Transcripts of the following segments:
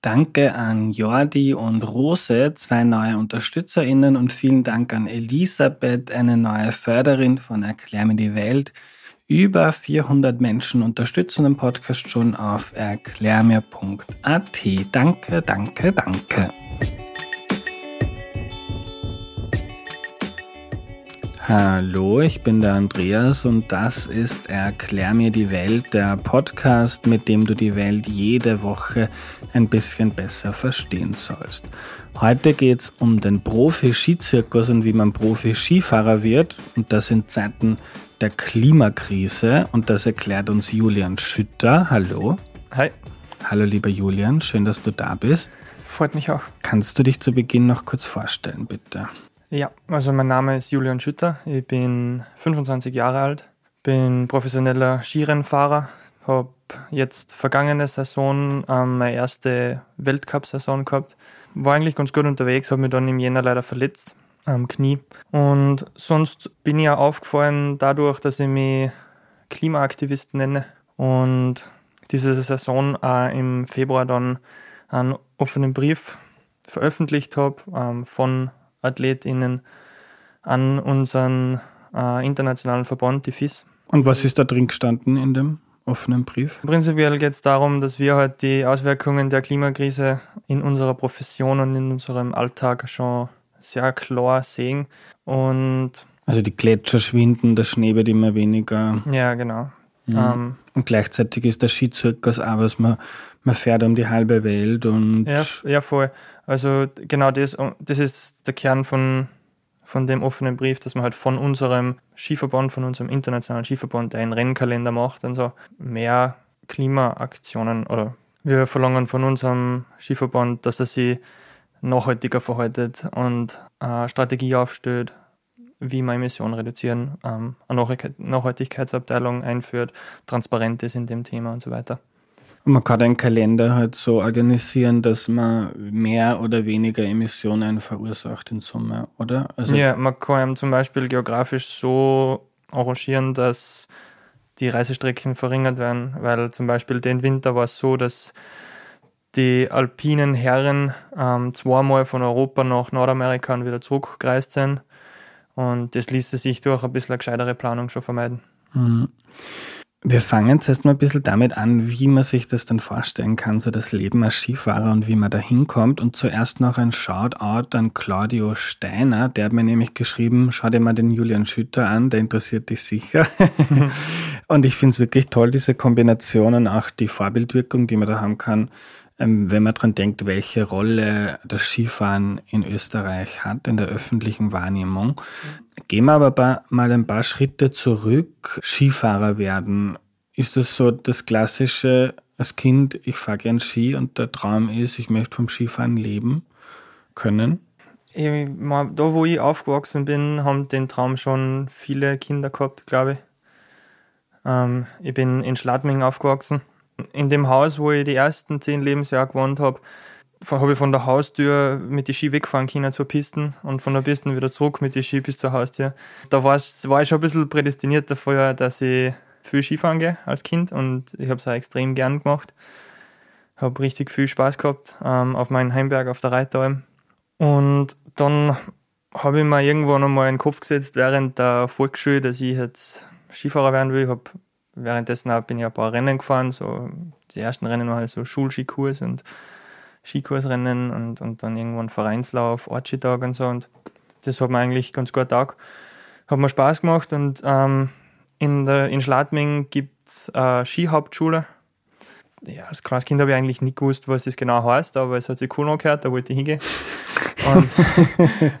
Danke an Jordi und Rose, zwei neue UnterstützerInnen und vielen Dank an Elisabeth, eine neue Förderin von Erklär mir die Welt. Über 400 Menschen unterstützen den Podcast schon auf erklärmir.at. Danke, danke, danke. Hallo, ich bin der Andreas und das ist Erklär mir die Welt, der Podcast, mit dem du die Welt jede Woche ein bisschen besser verstehen sollst. Heute geht es um den Profi-Skizirkus und wie man Profi-Skifahrer wird und das in Zeiten der Klimakrise und das erklärt uns Julian Schütter. Hallo. Hi. Hallo lieber Julian, schön, dass du da bist. Freut mich auch. Kannst du dich zu Beginn noch kurz vorstellen, bitte? Ja, also mein Name ist Julian Schütter, ich bin 25 Jahre alt, bin professioneller Skirennfahrer, habe jetzt vergangene Saison ähm, meine erste Weltcup-Saison gehabt, war eigentlich ganz gut unterwegs, habe mich dann im Jänner leider verletzt am Knie. Und sonst bin ich ja aufgefallen dadurch, dass ich mich Klimaaktivist nenne und diese Saison auch im Februar dann einen offenen Brief veröffentlicht habe ähm, von AthletInnen an unseren äh, internationalen Verband, die FIS. Und was ist da drin gestanden in dem offenen Brief? Prinzipiell geht es darum, dass wir halt die Auswirkungen der Klimakrise in unserer Profession und in unserem Alltag schon sehr klar sehen. Und also die Gletscher schwinden, der Schnee wird immer weniger. Ja, genau. Mhm. Ähm, und gleichzeitig ist der Skizirkus auch was, man, man fährt um die halbe Welt und. Ja, ja, voll. Also genau das, das ist der Kern von, von dem offenen Brief, dass man halt von unserem Skiverband, von unserem internationalen Skiverband, der einen Rennkalender macht und so, mehr Klimaaktionen oder wir verlangen von unserem Skiverband, dass er sich nachhaltiger verhaltet und eine Strategie aufstellt, wie man Emissionen reduzieren, ähm, eine Nachhaltigkeitsabteilung einführt, transparent ist in dem Thema und so weiter. Man kann den Kalender halt so organisieren, dass man mehr oder weniger Emissionen verursacht in Summe, oder? Also ja, man kann zum Beispiel geografisch so arrangieren, dass die Reisestrecken verringert werden, weil zum Beispiel den Winter war es so, dass die alpinen Herren ähm, zweimal von Europa nach Nordamerika und wieder zurückgereist sind. Und das ließe sich durch ein bisschen eine gescheitere Planung schon vermeiden. Mhm. Wir fangen jetzt erstmal ein bisschen damit an, wie man sich das dann vorstellen kann, so das Leben als Skifahrer und wie man da hinkommt. Und zuerst noch ein Shoutout an Claudio Steiner, der hat mir nämlich geschrieben, schau dir mal den Julian Schütter an, der interessiert dich sicher. und ich finde es wirklich toll, diese Kombinationen, auch die Vorbildwirkung, die man da haben kann, wenn man dran denkt, welche Rolle das Skifahren in Österreich hat in der öffentlichen Wahrnehmung. Gehen wir aber mal ein paar Schritte zurück. Skifahrer werden. Ist das so das klassische, als Kind, ich fahre gern Ski und der Traum ist, ich möchte vom Skifahren leben können? Da, wo ich aufgewachsen bin, haben den Traum schon viele Kinder gehabt, glaube ich. Ähm, ich bin in Schladming aufgewachsen in dem Haus, wo ich die ersten zehn Lebensjahre gewohnt habe, habe ich von der Haustür mit den Ski wegfahren können zur Pisten und von der Pisten wieder zurück mit den Ski bis zur Haustür. Da war ich schon ein bisschen prädestiniert dafür, dass ich viel Skifahren gehe als Kind und ich habe es auch extrem gern gemacht. Habe richtig viel Spaß gehabt ähm, auf meinem Heimberg auf der Reitalm. Und dann habe ich mir irgendwo noch mal in den Kopf gesetzt während der Volksschule, dass ich jetzt Skifahrer werden will. Ich habe währenddessen bin ich ein paar Rennen gefahren. So, die ersten Rennen waren halt so Schulskikurs und Skikursrennen und, und dann irgendwann Vereinslauf, Ortskitag und so. Und das hat mir eigentlich ganz gut taugt. Hat mir Spaß gemacht und ähm, in, der, in Schladming gibt es eine Skihauptschule. Ja, als kleines Kind habe ich eigentlich nicht gewusst, was das genau heißt, aber es hat sich cool angehört, da wollte ich hingehen. Und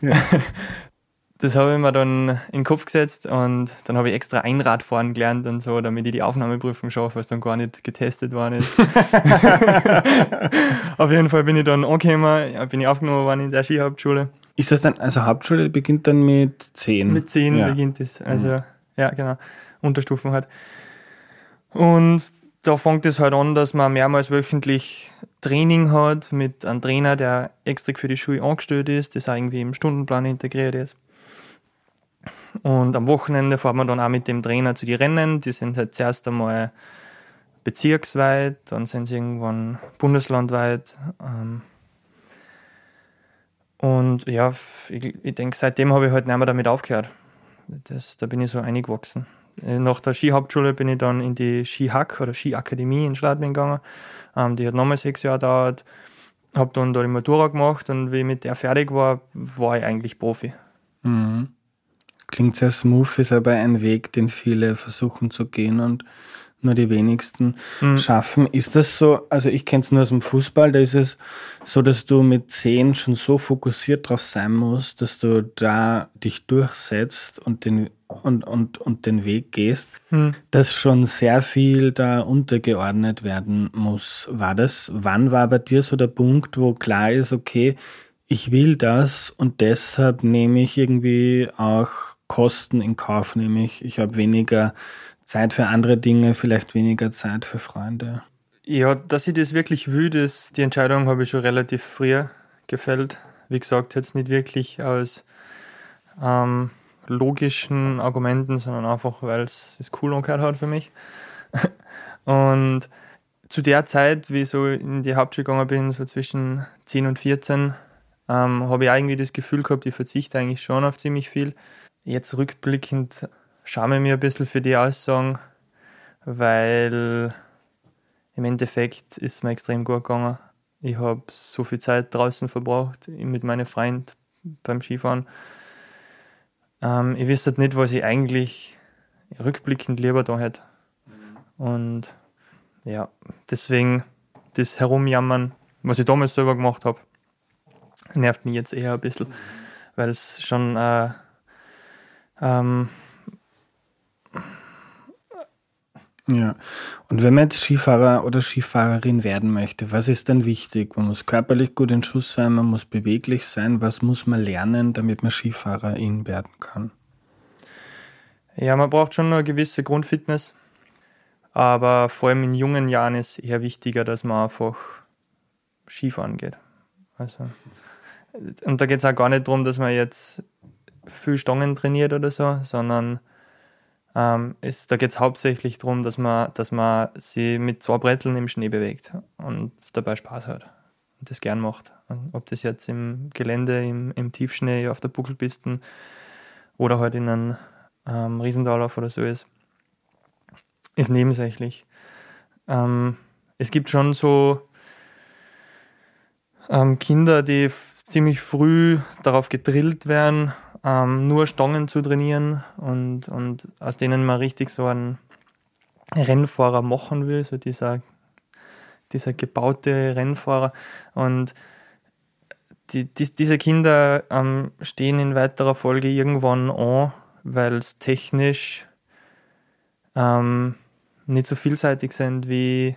das habe ich mir dann in den Kopf gesetzt und dann habe ich extra Einradfahren gelernt und so, damit ich die Aufnahmeprüfung schaffe, was dann gar nicht getestet worden ist. Auf jeden Fall bin ich dann angekommen, bin ich aufgenommen worden in der Skihauptschule. Ist das dann, also Hauptschule beginnt dann mit 10? Mit 10 ja. beginnt es, also mhm. ja genau, Unterstufen halt. Und da fängt es halt an, dass man mehrmals wöchentlich Training hat mit einem Trainer, der extra für die Schule angestellt ist, das auch irgendwie im Stundenplan integriert ist. Und am Wochenende fahren wir dann auch mit dem Trainer zu den Rennen. Die sind halt zuerst einmal ein bezirksweit, dann sind sie irgendwann bundeslandweit. Ähm, und ja, ich, ich denke, seitdem habe ich halt nicht mehr damit aufgehört. Das, da bin ich so eingewachsen. Äh, nach der Skihauptschule bin ich dann in die Skihack oder Skiakademie in Schladming gegangen. Ähm, die hat nochmal sechs Jahre gedauert. Habe dann da die Matura gemacht und wie ich mit der fertig war, war ich eigentlich Profi. Mhm. Klingt sehr smooth, ist aber ein Weg, den viele versuchen zu gehen und nur die wenigsten mhm. schaffen. Ist das so, also ich kenne es nur aus dem Fußball, da ist es so, dass du mit zehn schon so fokussiert drauf sein musst, dass du da dich durchsetzt und den, und, und, und den Weg gehst, mhm. dass schon sehr viel da untergeordnet werden muss. War das, wann war bei dir so der Punkt, wo klar ist, okay, ich will das und deshalb nehme ich irgendwie auch Kosten in Kauf, nämlich ich habe weniger Zeit für andere Dinge, vielleicht weniger Zeit für Freunde. Ja, dass ich das wirklich will, das, die Entscheidung habe ich schon relativ früh gefällt. Wie gesagt, jetzt nicht wirklich aus ähm, logischen Argumenten, sondern einfach, weil es das cool angehört hat für mich. und zu der Zeit, wie ich so in die Hauptschule gegangen bin, so zwischen 10 und 14, ähm, habe ich irgendwie das Gefühl gehabt, ich verzichte eigentlich schon auf ziemlich viel. Jetzt rückblickend schäme mich ein bisschen für die Aussagen, weil im Endeffekt ist mir extrem gut gegangen. Ich habe so viel Zeit draußen verbracht mit meinen Freunden beim Skifahren. Ähm, ich wüsste nicht, was ich eigentlich rückblickend lieber da hätte. Und ja, deswegen das Herumjammern, was ich damals selber gemacht habe, nervt mich jetzt eher ein bisschen, weil es schon äh, ähm, Ja, und wenn man jetzt Skifahrer oder Skifahrerin werden möchte, was ist denn wichtig? Man muss körperlich gut in Schuss sein, man muss beweglich sein. Was muss man lernen, damit man Skifahrerin werden kann? Ja, man braucht schon eine gewisse Grundfitness, aber vor allem in jungen Jahren ist eher wichtiger, dass man einfach Skifahren geht. Also, und da geht es auch gar nicht darum, dass man jetzt viel Stangen trainiert oder so, sondern ähm, ist, da geht es hauptsächlich darum, dass man, dass man sie mit zwei Bretteln im Schnee bewegt und dabei Spaß hat und das gern macht. Und ob das jetzt im Gelände, im, im Tiefschnee, auf der Buckelpisten oder halt in einem ähm, Riesendorlauf oder so ist, ist nebensächlich. Ähm, es gibt schon so ähm, Kinder, die ziemlich früh darauf gedrillt werden, ähm, nur Stangen zu trainieren und, und aus denen man richtig so einen Rennfahrer machen will, so dieser, dieser gebaute Rennfahrer. Und die, die, diese Kinder ähm, stehen in weiterer Folge irgendwann an, weil es technisch ähm, nicht so vielseitig sind wie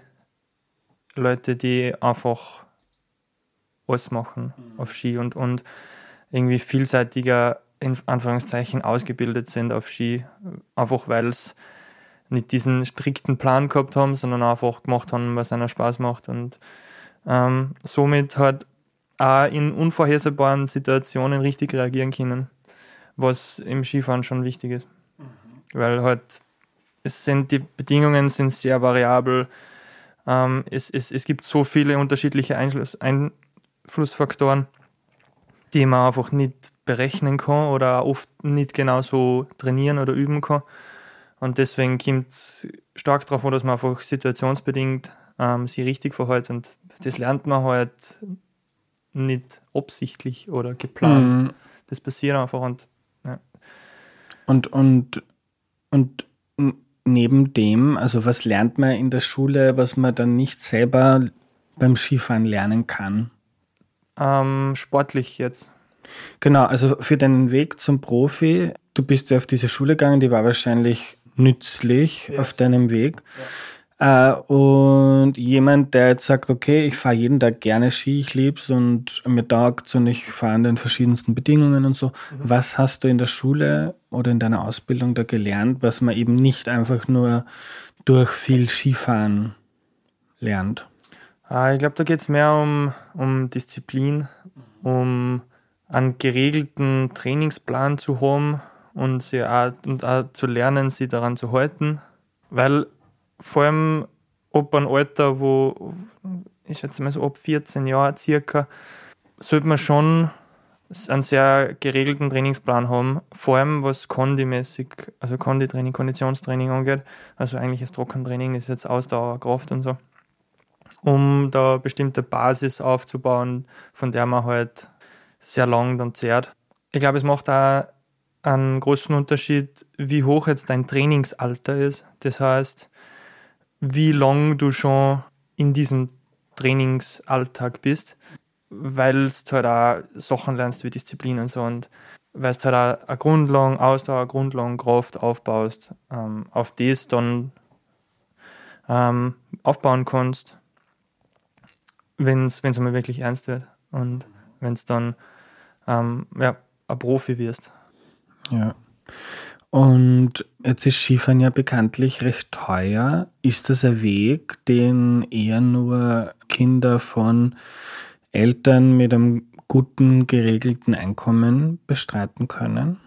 Leute, die einfach alles machen mhm. auf Ski und, und irgendwie vielseitiger in Anführungszeichen ausgebildet sind auf Ski, einfach weil es nicht diesen strikten Plan gehabt haben, sondern einfach gemacht haben, was einer Spaß macht und ähm, somit halt auch in unvorhersehbaren Situationen richtig reagieren können, was im Skifahren schon wichtig ist. Mhm. Weil halt es sind die Bedingungen sind sehr variabel. Ähm, es, es, es gibt so viele unterschiedliche Einfluss, Einflussfaktoren, die man einfach nicht berechnen kann oder oft nicht genau so trainieren oder üben kann. Und deswegen kommt es stark darauf an, dass man einfach situationsbedingt ähm, sich richtig verhält. Und das lernt man halt nicht absichtlich oder geplant. Mhm. Das passiert einfach. Und, ja. und, und, und neben dem, also was lernt man in der Schule, was man dann nicht selber beim Skifahren lernen kann? Ähm, sportlich jetzt. Genau, also für deinen Weg zum Profi, du bist ja auf diese Schule gegangen, die war wahrscheinlich nützlich ja. auf deinem Weg. Ja. Äh, und jemand, der jetzt sagt, okay, ich fahre jeden Tag gerne Ski, ich lieb's und mir taugt's und ich fahre in den verschiedensten Bedingungen und so. Mhm. Was hast du in der Schule oder in deiner Ausbildung da gelernt, was man eben nicht einfach nur durch viel Skifahren lernt? Ah, ich glaube, da geht es mehr um, um Disziplin, um einen geregelten Trainingsplan zu haben und, sie auch, und auch zu lernen, sie daran zu halten. Weil vor allem ab einem Alter, wo ich schätze mal so ab 14 Jahren circa, sollte man schon einen sehr geregelten Trainingsplan haben, vor allem was Kondimäßig, also Konditraining, Konditionstraining angeht. Also eigentlich das Trockentraining ist jetzt Ausdauer, Kraft und so. Um da bestimmte Basis aufzubauen, von der man halt sehr lang dann zehrt. Ich glaube, es macht auch einen großen Unterschied, wie hoch jetzt dein Trainingsalter ist. Das heißt, wie lang du schon in diesem Trainingsalltag bist, weil du halt auch Sachen lernst wie Disziplin und so und weil du halt auch eine Grundlage, Ausdauer, Grundlage, Kraft aufbaust, ähm, auf das dann ähm, aufbauen kannst, wenn es einmal wirklich ernst wird und wenn es dann ähm, ja, ein Profi wirst. Ja. Und jetzt ist Skifahren ja bekanntlich recht teuer. Ist das ein Weg, den eher nur Kinder von Eltern mit einem guten, geregelten Einkommen bestreiten können?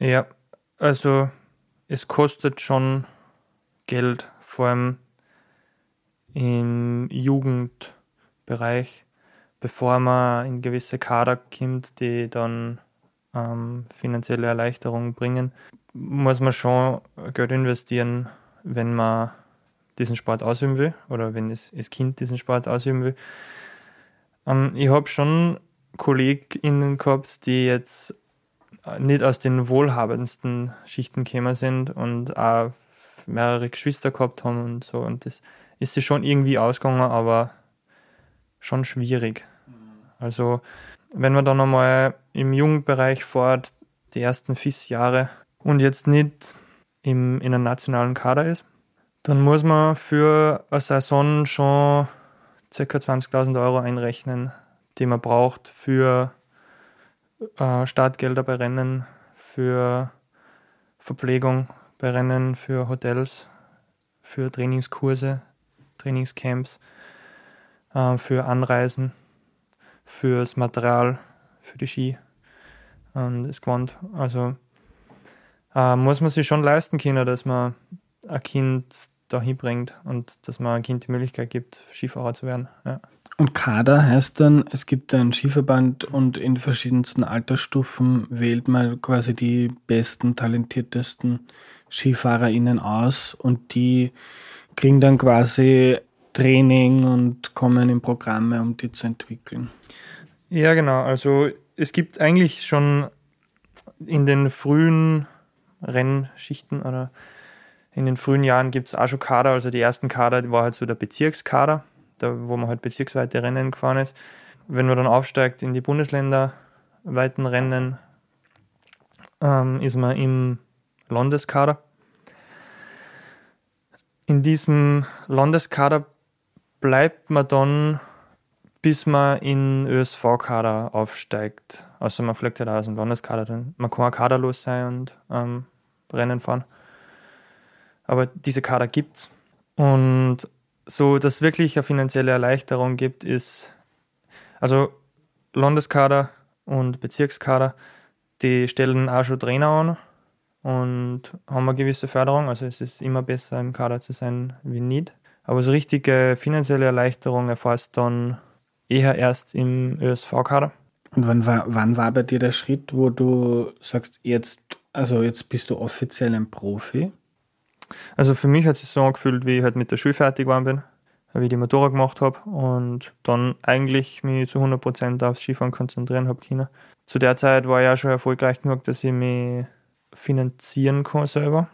Ja, also es kostet schon Geld, vor allem im Jugendbereich, bevor man in gewisse Kader kommt, die dann ähm, finanzielle Erleichterung bringen, muss man schon Geld investieren, wenn man diesen Sport ausüben will oder wenn das, das Kind diesen Sport ausüben will. Ähm, ich habe schon KollegInnen gehabt, die jetzt nicht aus den wohlhabendsten Schichten gekommen sind und auch mehrere Geschwister gehabt haben und so. Und das ist sich schon irgendwie ausgegangen, aber schon schwierig. Also wenn man dann einmal im Jugendbereich fährt, die ersten FIS-Jahre und jetzt nicht im, in einem nationalen Kader ist, dann muss man für eine Saison schon ca. 20.000 Euro einrechnen, die man braucht für äh, Startgelder bei Rennen, für Verpflegung bei Rennen, für Hotels, für Trainingskurse, Trainingscamps, äh, für Anreisen fürs Material, für die Ski und das Gewand. Also äh, muss man sich schon leisten können, dass man ein Kind dahin bringt und dass man ein Kind die Möglichkeit gibt, Skifahrer zu werden. Ja. Und Kader heißt dann, es gibt einen Skiverband und in verschiedensten Altersstufen wählt man quasi die besten, talentiertesten SkifahrerInnen aus und die kriegen dann quasi Training und kommen in Programme, um die zu entwickeln. Ja, genau. Also es gibt eigentlich schon in den frühen Rennschichten oder in den frühen Jahren gibt es auch schon Kader. Also die ersten Kader die war halt so der Bezirkskader, da, wo man halt bezirksweite Rennen gefahren ist. Wenn man dann aufsteigt in die Bundesländerweiten Rennen, ähm, ist man im Landeskader. In diesem Landeskader bleibt man dann, bis man in ÖSV-Kader aufsteigt. Also man fliegt halt aus dem Landeskader, dann man kann auch kaderlos sein und ähm, Rennen fahren. Aber diese Kader gibt's. Und so, dass wirklich eine finanzielle Erleichterung gibt, ist, also Landeskader und Bezirkskader, die stellen auch schon Trainer an und haben eine gewisse Förderung. Also es ist immer besser im Kader zu sein wie nicht. Aber so richtige finanzielle Erleichterung erfährst dann eher erst im ÖSV-Kader. Und wann war, wann war bei dir der Schritt, wo du sagst, jetzt, also jetzt bist du offiziell ein Profi? Also für mich hat es sich so angefühlt, wie ich halt mit der Schule fertig geworden bin, wie ich die Motorrad gemacht habe und dann eigentlich mich zu 100% aufs Skifahren konzentrieren habe können. Zu der Zeit war ich ja schon erfolgreich genug, dass ich mich finanzieren kann selber.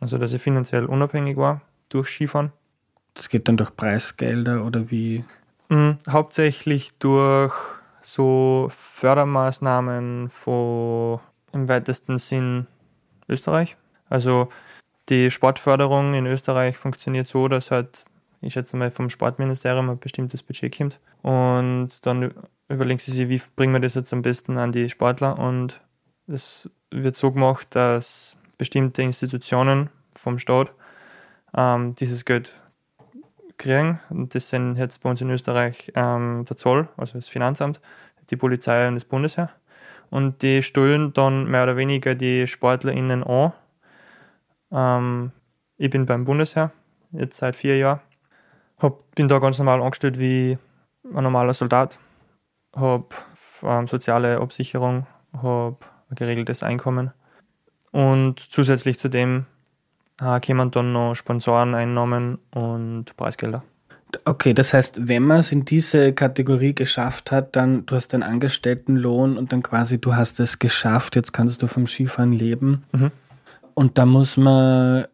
Also dass ich finanziell unabhängig war durch Skifahren. Das geht dann durch Preisgelder oder wie? Mhm, hauptsächlich durch so Fördermaßnahmen von im weitesten Sinn Österreich. Also die Sportförderung in Österreich funktioniert so, dass halt, ich schätze mal, vom Sportministerium ein bestimmtes Budget kommt. Und dann überlegen sie sich, wie bringen wir das jetzt am besten an die Sportler. Und es wird so gemacht, dass bestimmte Institutionen vom Staat ähm, dieses Geld kriegen. Und das sind jetzt bei uns in Österreich ähm, der Zoll, also das Finanzamt, die Polizei und das Bundesheer. Und die stellen dann mehr oder weniger die SportlerInnen an. Ähm, ich bin beim Bundesheer, jetzt seit vier Jahren. Hab, bin da ganz normal angestellt wie ein normaler Soldat. Habe ähm, soziale Absicherung, habe ein geregeltes Einkommen. Und zusätzlich zu dem äh, kommen dann noch Sponsoreneinnahmen und Preisgelder. Okay, das heißt, wenn man es in diese Kategorie geschafft hat, dann du hast einen Angestelltenlohn und dann quasi du hast es geschafft, jetzt kannst du vom Skifahren leben. Mhm. Und da muss man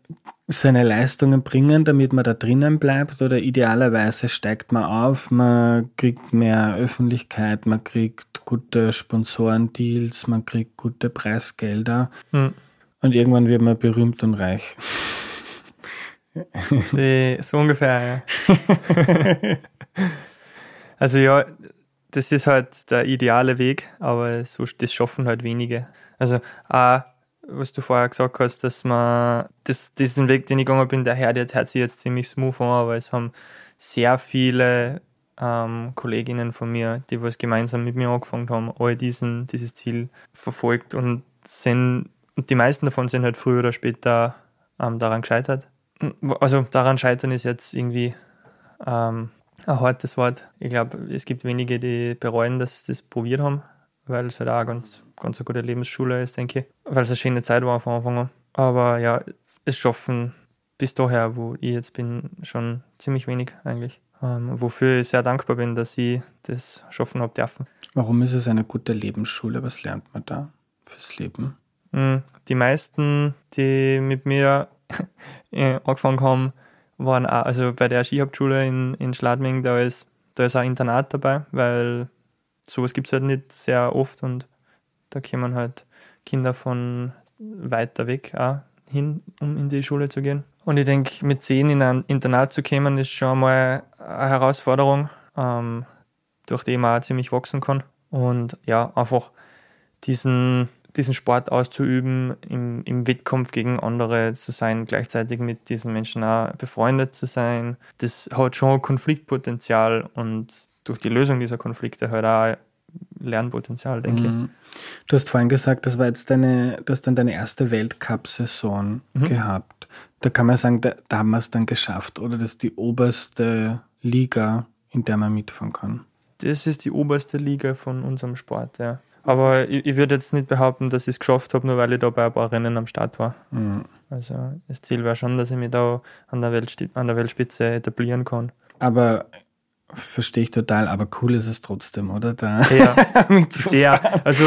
seine Leistungen bringen, damit man da drinnen bleibt oder idealerweise steigt man auf, man kriegt mehr Öffentlichkeit, man kriegt gute Sponsorendeals, man kriegt gute Preisgelder mhm. Und irgendwann wird man berühmt und reich. so ungefähr, ja. also ja, das ist halt der ideale Weg, aber so, das schaffen halt wenige. Also auch was du vorher gesagt hast, dass man das, diesen Weg, den ich gegangen bin, der Herr, der hört sich jetzt ziemlich smooth an, aber es haben sehr viele ähm, Kolleginnen von mir, die was gemeinsam mit mir angefangen haben, all diesen, dieses Ziel verfolgt und sind, und die meisten davon sind halt früher oder später ähm, daran gescheitert. Also daran scheitern ist jetzt irgendwie ähm, ein hartes Wort. Ich glaube, es gibt wenige, die bereuen, dass sie das probiert haben weil es halt auch ganz, ganz eine gute Lebensschule ist, denke ich. Weil es eine schöne Zeit war von Anfang an. Aber ja, es schaffen bis daher, wo ich jetzt bin, schon ziemlich wenig eigentlich. Ähm, wofür ich sehr dankbar bin, dass ich das schaffen habe dürfen. Warum ist es eine gute Lebensschule? Was lernt man da fürs Leben? Hm, die meisten, die mit mir äh, angefangen haben, waren auch, also bei der Skihauptschule in, in Schladming, da ist, da ist ein Internat dabei, weil sowas gibt es halt nicht sehr oft und da kommen halt Kinder von weiter weg auch hin, um in die Schule zu gehen. Und ich denke, mit zehn in ein Internat zu kommen, ist schon mal eine Herausforderung, ähm, durch die man auch ziemlich wachsen kann. Und ja, einfach diesen, diesen Sport auszuüben, im, im Wettkampf gegen andere zu sein, gleichzeitig mit diesen Menschen auch befreundet zu sein, das hat schon Konfliktpotenzial und durch die Lösung dieser Konflikte halt auch Lernpotenzial, denke mhm. ich. Du hast vorhin gesagt, das war jetzt deine, du hast dann deine erste Weltcup-Saison mhm. gehabt. Da kann man sagen, da, da haben wir es dann geschafft, oder? Das ist die oberste Liga, in der man mitfahren kann. Das ist die oberste Liga von unserem Sport, ja. Aber ich, ich würde jetzt nicht behaupten, dass ich es geschafft habe, nur weil ich da bei ein paar Rennen am Start war. Mhm. Also das Ziel war schon, dass ich mich da an der, an der Weltspitze etablieren kann. Aber Verstehe ich total, aber cool ist es trotzdem, oder? Da ja, sehr. Also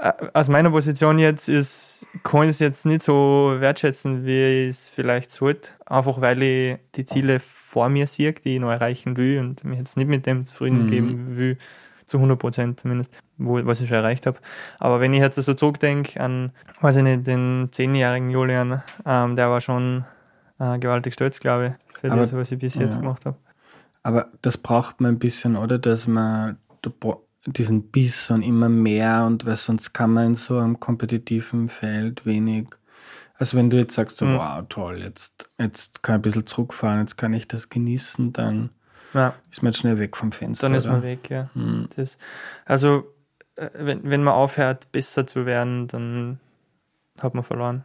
äh, aus meiner Position jetzt ist, kann ich es jetzt nicht so wertschätzen, wie ich es vielleicht sollte. Einfach weil ich die Ziele vor mir sehe, die ich noch erreichen will und mich jetzt nicht mit dem zufrieden mhm. geben will, zu 100 Prozent zumindest, wo, was ich schon erreicht habe. Aber wenn ich jetzt so zurückdenke an, weiß ich nicht, den zehnjährigen Julian, ähm, der war schon äh, gewaltig stolz, glaube ich, für aber, das, was ich bis jetzt ja. gemacht habe. Aber das braucht man ein bisschen, oder? Dass man diesen Biss und immer mehr und weil sonst kann man in so einem kompetitiven Feld wenig. Also wenn du jetzt sagst, so, mhm. wow, toll, jetzt, jetzt kann ich ein bisschen zurückfahren, jetzt kann ich das genießen, dann ja. ist man jetzt schnell weg vom Fenster. Dann ist man weg, ja. Mhm. Das, also äh, wenn, wenn man aufhört, besser zu werden, dann hat man verloren.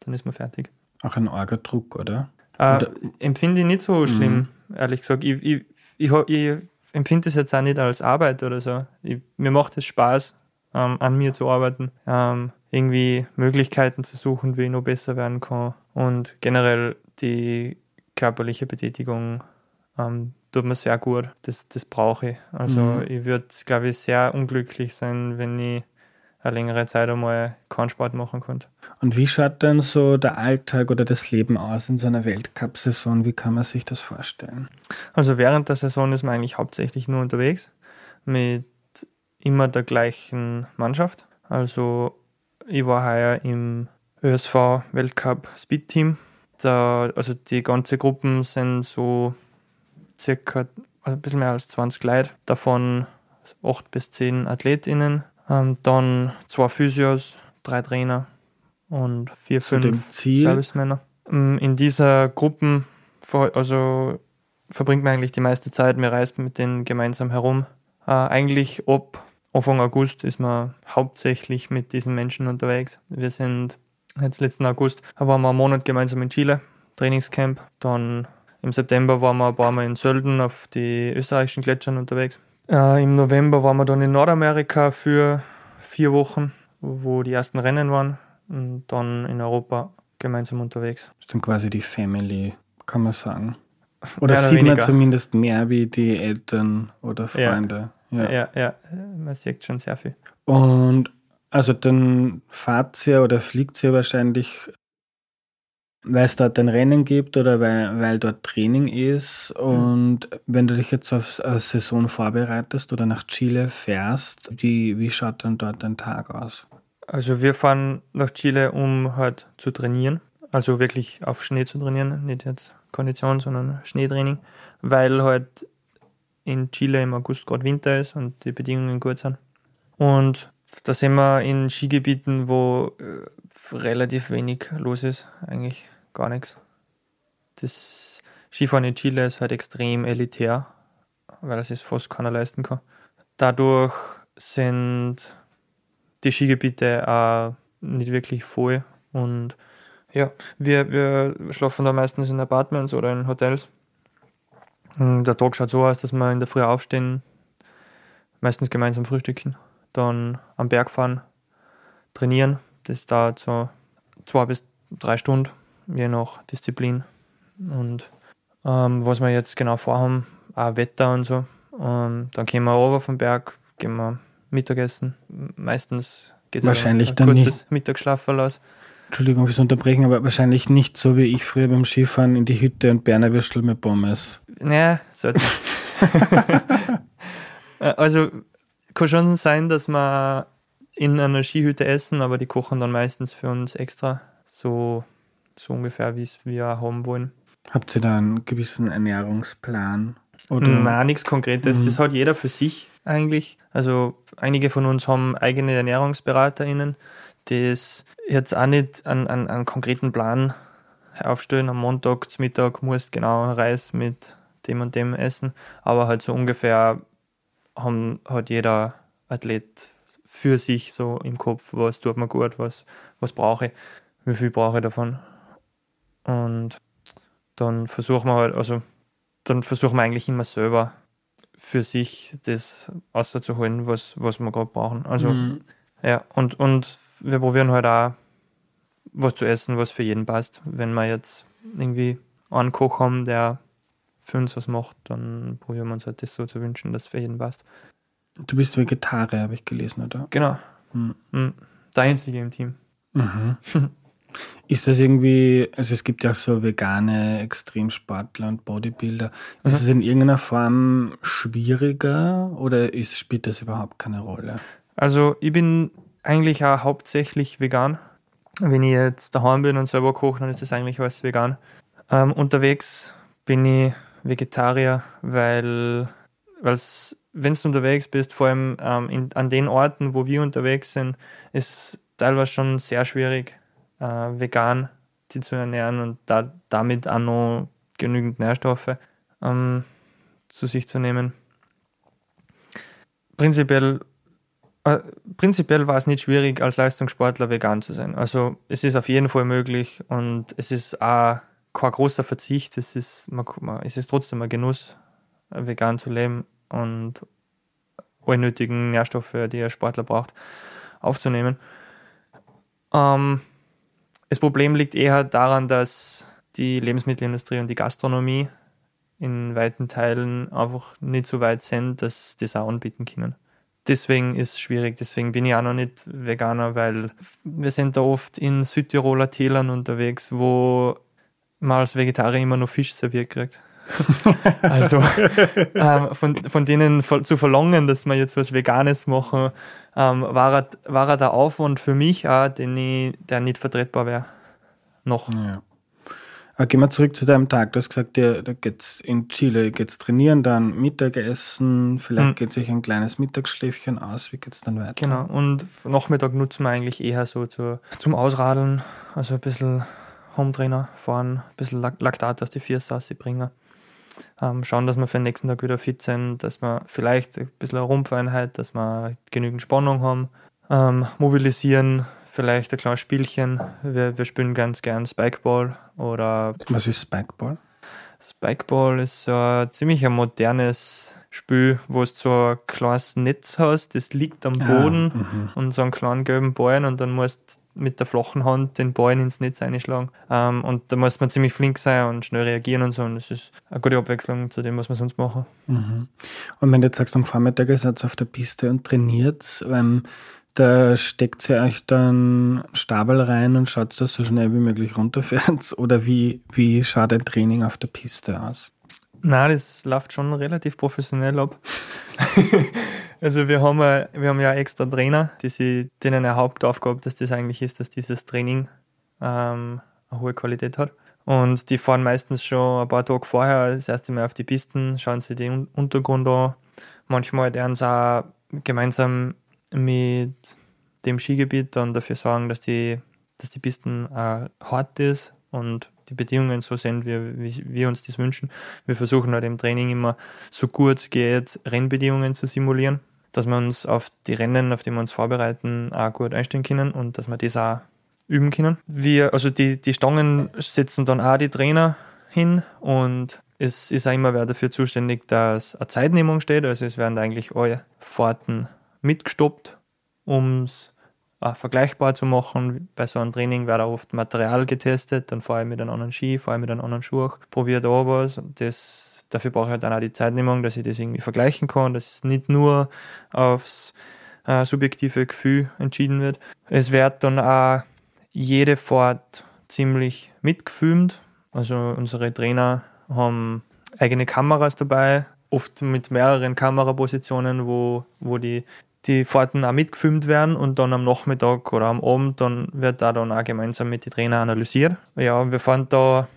Dann ist man fertig. Auch ein arger Druck, oder? Äh, empfinde ich nicht so schlimm. Mhm ehrlich gesagt. Ich, ich, ich, ich empfinde es jetzt auch nicht als Arbeit oder so. Ich, mir macht es Spaß, ähm, an mir zu arbeiten, ähm, irgendwie Möglichkeiten zu suchen, wie ich noch besser werden kann. Und generell die körperliche Betätigung ähm, tut mir sehr gut. Das, das brauche ich. Also mhm. ich würde, glaube ich, sehr unglücklich sein, wenn ich eine längere Zeit einmal keinen Sport machen konnte. Und wie schaut denn so der Alltag oder das Leben aus in so einer Weltcup-Saison? Wie kann man sich das vorstellen? Also während der Saison ist man eigentlich hauptsächlich nur unterwegs mit immer der gleichen Mannschaft. Also ich war heuer im ÖSV Weltcup Speed Team. Da, also die ganze Gruppen sind so circa ein bisschen mehr als 20 Leute, davon 8 bis 10 AthletInnen ähm, dann zwei Physios, drei Trainer und vier, fünf Servicemänner. Ähm, in dieser Gruppe also verbringt man eigentlich die meiste Zeit, wir reisen mit denen gemeinsam herum. Äh, eigentlich ab Anfang August ist man hauptsächlich mit diesen Menschen unterwegs. Wir sind jetzt letzten August, da waren wir einen Monat gemeinsam in Chile, Trainingscamp, dann Im September waren wir ein paar Mal in Sölden auf die österreichischen Gletschern unterwegs. Äh, Im November waren wir dann in Nordamerika für vier Wochen, wo die ersten Rennen waren. Und dann in Europa gemeinsam unterwegs. Das ist dann quasi die Family, kann man sagen. Oder sieht weniger. man zumindest mehr wie die Eltern oder Freunde. Ja. ja, ja, ja. man sieht schon sehr viel. Und also dann fahrt ihr oder fliegt ihr wahrscheinlich weil es dort ein Rennen gibt oder weil, weil dort Training ist. Und mhm. wenn du dich jetzt auf eine Saison vorbereitest oder nach Chile fährst, wie, wie schaut dann dort dein Tag aus? Also wir fahren nach Chile, um halt zu trainieren. Also wirklich auf Schnee zu trainieren, nicht jetzt Kondition, sondern Schneetraining, weil halt in Chile im August gerade Winter ist und die Bedingungen gut sind. Und da sind wir in Skigebieten, wo äh, relativ wenig los ist, eigentlich gar nichts. Das Skifahren in Chile ist halt extrem elitär, weil es sich fast keiner leisten kann. Dadurch sind die Skigebiete auch nicht wirklich voll und ja, wir, wir schlafen da meistens in Apartments oder in Hotels. Und der Tag schaut so aus, dass wir in der Früh aufstehen, meistens gemeinsam frühstücken, dann am Berg fahren, trainieren. Das dauert so zwei bis drei Stunden, je nach Disziplin. Und ähm, was wir jetzt genau vorhaben, auch Wetter und so. Ähm, dann gehen wir runter vom Berg, gehen wir Mittagessen. Meistens geht es wahrscheinlich ein dann kurzes nicht. Mittagsschlaf los. Entschuldigung fürs Unterbrechen, aber wahrscheinlich nicht so wie ich früher beim Skifahren in die Hütte und Berner Würstel mit Pommes. Naja, sollte. also kann schon sein, dass wir in einer Skihütte essen, aber die kochen dann meistens für uns extra. So, so ungefähr, wie es wir haben wollen. Habt ihr da einen gewissen Ernährungsplan? Oder? Nein, nichts Konkretes. Mhm. Das hat jeder für sich eigentlich. Also einige von uns haben eigene ErnährungsberaterInnen, die jetzt auch nicht einen, einen, einen konkreten Plan aufstellen. Am Montag zum Mittag musst genau Reis mit dem und dem essen. Aber halt so ungefähr haben, hat jeder Athlet für sich so im Kopf, was tut mir gut, was, was brauche ich, wie viel brauche ich davon. Und dann versuchen wir halt, also dann versuchen wir eigentlich immer selber für sich das auszuholen, was, was wir gerade brauchen. Also, mhm. ja, und, und wir probieren halt auch was zu essen, was für jeden passt. Wenn wir jetzt irgendwie einen Koch haben, der für uns was macht, dann probieren wir uns halt das so zu wünschen, dass für jeden passt. Du bist Vegetarier, habe ich gelesen, oder? Genau. Mhm. Der einzige im Team. Mhm. Ist das irgendwie, also es gibt ja auch so vegane Extremsportler und Bodybuilder. Ist mhm. es in irgendeiner Form schwieriger oder ist, spielt das überhaupt keine Rolle? Also ich bin eigentlich auch hauptsächlich vegan. Wenn ich jetzt daheim bin und selber koche, dann ist das eigentlich alles vegan. Ähm, unterwegs bin ich Vegetarier, weil es, wenn du unterwegs bist, vor allem ähm, in, an den Orten, wo wir unterwegs sind, ist teilweise schon sehr schwierig, äh, vegan die zu ernähren und da, damit auch noch genügend Nährstoffe ähm, zu sich zu nehmen. Prinzipiell, äh, prinzipiell war es nicht schwierig, als Leistungssportler vegan zu sein. Also es ist auf jeden Fall möglich und es ist auch kein großer Verzicht. Es ist, man, es ist trotzdem ein Genuss, vegan zu leben und alle nötigen Nährstoffe, die ein Sportler braucht, aufzunehmen. Ähm, das Problem liegt eher daran, dass die Lebensmittelindustrie und die Gastronomie in weiten Teilen einfach nicht so weit sind, dass sie das auch anbieten können. Deswegen ist es schwierig, deswegen bin ich auch noch nicht Veganer, weil wir sind da oft in Südtiroler Tälern unterwegs, wo man als Vegetarier immer nur Fisch serviert kriegt. also ähm, von, von denen zu verlangen, dass wir jetzt was Veganes machen, ähm, war, war der Aufwand für mich auch, den ich, der nicht vertretbar wäre. Noch. Ja. Aber gehen wir zurück zu deinem Tag. Du hast gesagt, dir, da geht's in Chile geht's trainieren, dann Mittagessen, vielleicht hm. geht sich ein kleines Mittagsschläfchen aus. Wie geht es dann weiter? Genau, und Nachmittag nutzen wir eigentlich eher so zu, zum Ausradeln, also ein bisschen Hometrainer fahren, ein bisschen Laktat aus die Viersasse bringen ähm, schauen, dass wir für den nächsten Tag wieder fit sind, dass wir vielleicht ein bisschen eine Rumpfeinheit, dass wir genügend Spannung haben, ähm, mobilisieren, vielleicht ein kleines Spielchen. Wir, wir spielen ganz gern Spikeball oder. Was ist Spikeball? Spikeball ist so ein ziemlich ein modernes Spiel, wo du so ein kleines Netz hast, das liegt am ah, Boden ah, und so einen kleinen gelben Ball und dann musst du mit der flachen Hand den Ball ins Netz einschlagen. Ähm, und da muss man ziemlich flink sein und schnell reagieren und so. Und das ist eine gute Abwechslung zu dem, was man sonst machen. Mhm. Und wenn du jetzt sagst, am Vormittag ist jetzt auf der Piste und trainiert, ähm, da steckt sie euch dann Stabel rein und schaut, dass so schnell wie möglich runterfährt? Oder wie, wie schaut ein Training auf der Piste aus? Na, das läuft schon relativ professionell ab. also wir haben, ja, wir haben ja extra Trainer, die sie, denen eine Hauptaufgabe, dass das eigentlich ist, dass dieses Training ähm, eine hohe Qualität hat. Und die fahren meistens schon ein paar Tage vorher das erste Mal auf die Pisten, schauen sich den Untergrund an. Manchmal werden sie auch gemeinsam mit dem Skigebiet dann dafür sorgen, dass die, dass die Pisten äh, hart ist und die Bedingungen so sind, wie, wie wir uns das wünschen. Wir versuchen halt im Training immer so gut es geht, Rennbedingungen zu simulieren, dass wir uns auf die Rennen, auf die wir uns vorbereiten, auch gut einstellen können und dass wir das auch üben können. Wir, also die, die Stangen setzen dann auch die Trainer hin und es ist auch immer wer dafür zuständig, dass eine Zeitnehmung steht. Also es werden eigentlich alle Fahrten mitgestoppt, um es vergleichbar zu machen. Bei so einem Training wird auch oft Material getestet, dann fahre ich mit einem anderen Ski, fahre ich mit einem anderen Schuh, probiere da was. Das, dafür brauche ich halt dann auch die Zeitnehmung, dass ich das irgendwie vergleichen kann, dass es nicht nur aufs äh, subjektive Gefühl entschieden wird. Es wird dann auch jede Fahrt ziemlich mitgefilmt. Also unsere Trainer haben eigene Kameras dabei, oft mit mehreren Kamerapositionen, wo, wo die die Fahrten auch mitgefilmt werden und dann am Nachmittag oder am Abend dann wird da dann auch gemeinsam mit den Trainern analysiert. Ja, wir fahren da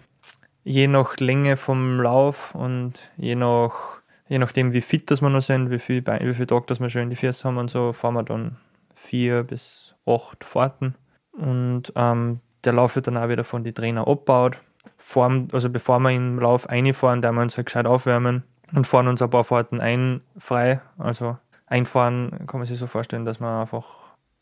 je nach Länge vom Lauf und je nach je nachdem wie fit das wir noch sind, wie viel, wie viel Tag das wir schon in die Füße haben und so, fahren wir dann vier bis acht Fahrten und ähm, der Lauf wird dann auch wieder von den Trainern abgebaut. Vor, also bevor wir im Lauf einfahren, da wir uns halt gescheit aufwärmen und fahren uns ein paar Fahrten ein frei, also Einfahren kann man sich so vorstellen, dass man einfach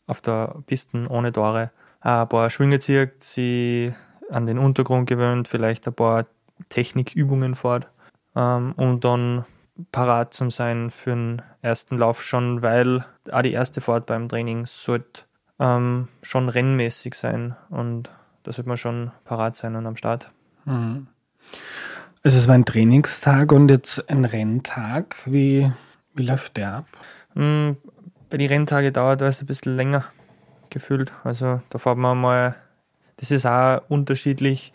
auf der Piste ohne Tore ein paar Schwünge zieht, sie an den Untergrund gewöhnt, vielleicht ein paar Technikübungen fährt ähm, und dann parat zum sein für den ersten Lauf schon, weil auch die erste Fahrt beim Training sollte ähm, schon rennmäßig sein und da sollte man schon parat sein und am Start. Mhm. Also es war ein Trainingstag und jetzt ein Renntag. Wie, wie läuft der ab? Hm, bei den Renntagen dauert das ein bisschen länger gefühlt. Also da fährt man mal, das ist auch unterschiedlich.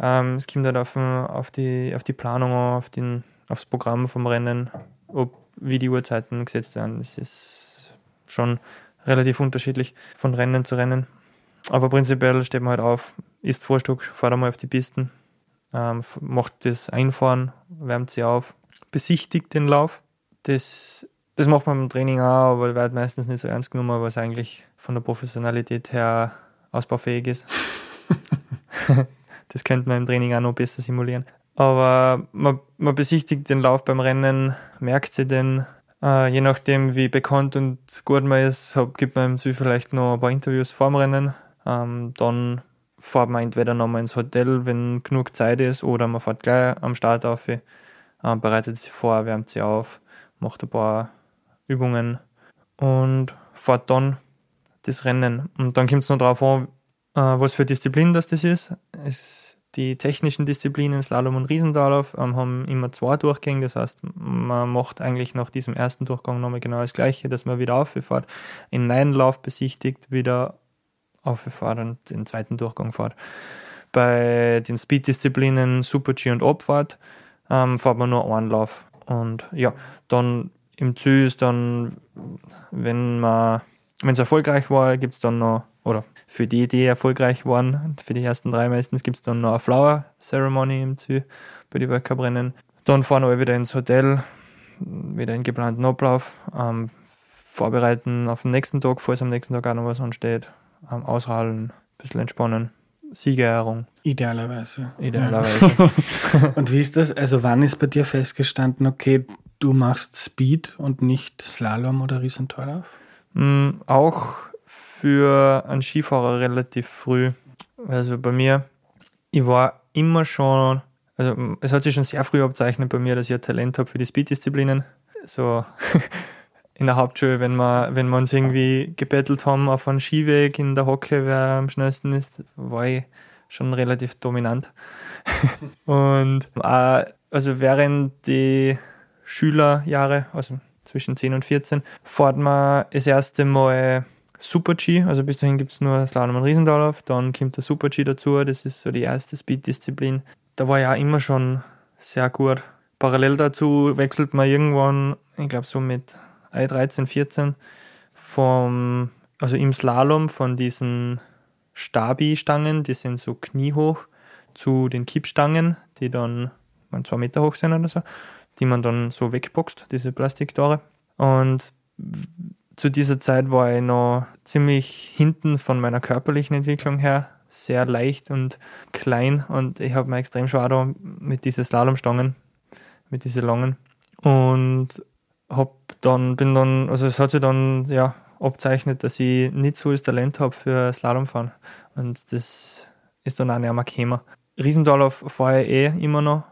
Ähm, es kommt halt auf, auf, die, auf die Planung auf den, aufs Programm vom Rennen, ob wie die Uhrzeiten gesetzt werden. Das ist schon relativ unterschiedlich von Rennen zu Rennen. Aber prinzipiell steht man halt auf, isst Vorstück, fährt einmal auf die Pisten, ähm, macht das Einfahren, wärmt sie auf, besichtigt den Lauf. Das das macht man im Training auch, aber wird meistens nicht so ernst genommen, es eigentlich von der Professionalität her ausbaufähig ist. das könnte man im Training auch noch besser simulieren. Aber man, man besichtigt den Lauf beim Rennen, merkt sie den, äh, je nachdem wie bekannt und gut man ist, hab, gibt man im Ziel vielleicht noch ein paar Interviews vorm Rennen. Ähm, dann fährt man entweder nochmal ins Hotel, wenn genug Zeit ist, oder man fährt gleich am Start auf, äh, bereitet sich vor, wärmt sie auf, macht ein paar Übungen und fahrt dann das Rennen. Und dann kommt es noch darauf an, äh, was für Disziplin das, das ist. Es, die technischen Disziplinen, Slalom und Riesendalauf, ähm, haben immer zwei Durchgänge. Das heißt, man macht eigentlich nach diesem ersten Durchgang nochmal genau das Gleiche, dass man wieder auffährt, in einen Lauf besichtigt, wieder auffährt und den zweiten Durchgang fährt. Bei den Speed-Disziplinen Super-G und Abfahrt ähm, fährt man nur einen Lauf. Und ja, dann im Ziel ist dann, wenn man, wenn es erfolgreich war, gibt es dann noch, oder für die, die erfolgreich waren, für die ersten drei meistens, gibt es dann noch eine Flower Ceremony im Ziel bei den Weltcup-Rennen. Dann fahren wir wieder ins Hotel, wieder in geplanten Ablauf, ähm, vorbereiten auf den nächsten Tag, falls am nächsten Tag auch noch was ansteht, ähm, ausrollen, ein bisschen entspannen. Siegerehrung. Idealerweise. Idealerweise. und wie ist das? Also wann ist bei dir festgestanden, okay, du machst Speed und nicht Slalom oder Riesentorlauf? Mm, auch für einen Skifahrer relativ früh. Also bei mir, ich war immer schon also es hat sich schon sehr früh abzeichnet bei mir, dass ich ein Talent habe für die Speed-Disziplinen. So in der Hauptschule, wenn wir, wenn wir uns irgendwie gebettelt haben auf einem Skiweg in der Hocke, wer am schnellsten ist, war ich schon relativ dominant. und äh, also während die Schülerjahre, also zwischen 10 und 14, fährt man das erste Mal Super-G, also bis dahin gibt es nur Slalom und Riesendorlauf, dann kommt der Super-G dazu, das ist so die erste Speed-Disziplin. Da war ja immer schon sehr gut. Parallel dazu wechselt man irgendwann, ich glaube so mit 13, 14, vom, also im Slalom von diesen Stabi-Stangen, die sind so kniehoch, zu den Kippstangen, die dann zwei Meter hoch sind oder so, die man dann so wegboxt, diese Plastiktore. Und zu dieser Zeit war ich noch ziemlich hinten von meiner körperlichen Entwicklung her, sehr leicht und klein und ich habe mir extrem schwer da mit diesen Slalomstangen, mit diesen langen. Und hab dann, bin dann, also es hat sich dann ja abzeichnet, dass ich nicht so das Talent habe für Slalomfahren. Und das ist dann auch nicht mehr gekommen. Riesendorlauf fahre ich eh immer noch.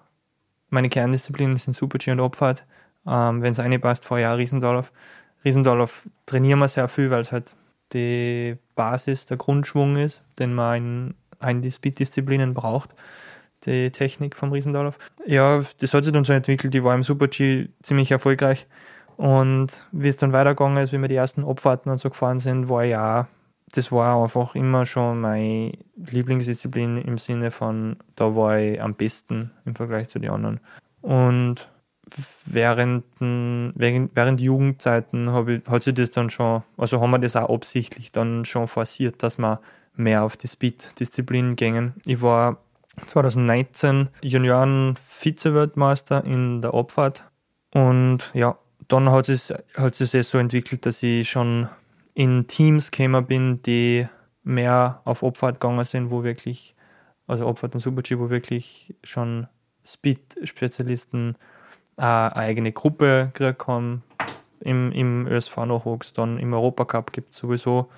Meine Kerndisziplinen sind Super-G und Abfahrt. Ähm, Wenn es reinpasst, fahre ich auch Riesendorlauf. Riesendorlauf trainieren wir sehr viel, weil es halt die Basis, der Grundschwung ist, den man in, in Speed-Disziplinen braucht die Technik vom Riesendorlauf. Ja, das hat sich dann so entwickelt. Ich war im Super-G ziemlich erfolgreich. Und wie es dann weitergegangen ist, wie wir die ersten Abfahrten und so gefahren sind, war ja, das war einfach immer schon meine Lieblingsdisziplin im Sinne von, da war ich am besten im Vergleich zu den anderen. Und während, während, während Jugendzeiten ich, hat sich das dann schon, also haben wir das auch absichtlich dann schon forciert, dass wir mehr auf die Speed-Disziplinen gingen. Ich war 2019 Junioren-Vize-Weltmeister in der Abfahrt und ja, dann hat es, hat sich so entwickelt, dass ich schon in Teams gekommen bin, die mehr auf Abfahrt gegangen sind, wo wirklich, also Abfahrt und Super-G, wo wirklich schon Speed-Spezialisten äh, eine eigene Gruppe gekriegt haben. Im, im ÖSV Nachwuchs, dann im Europacup gibt es sowieso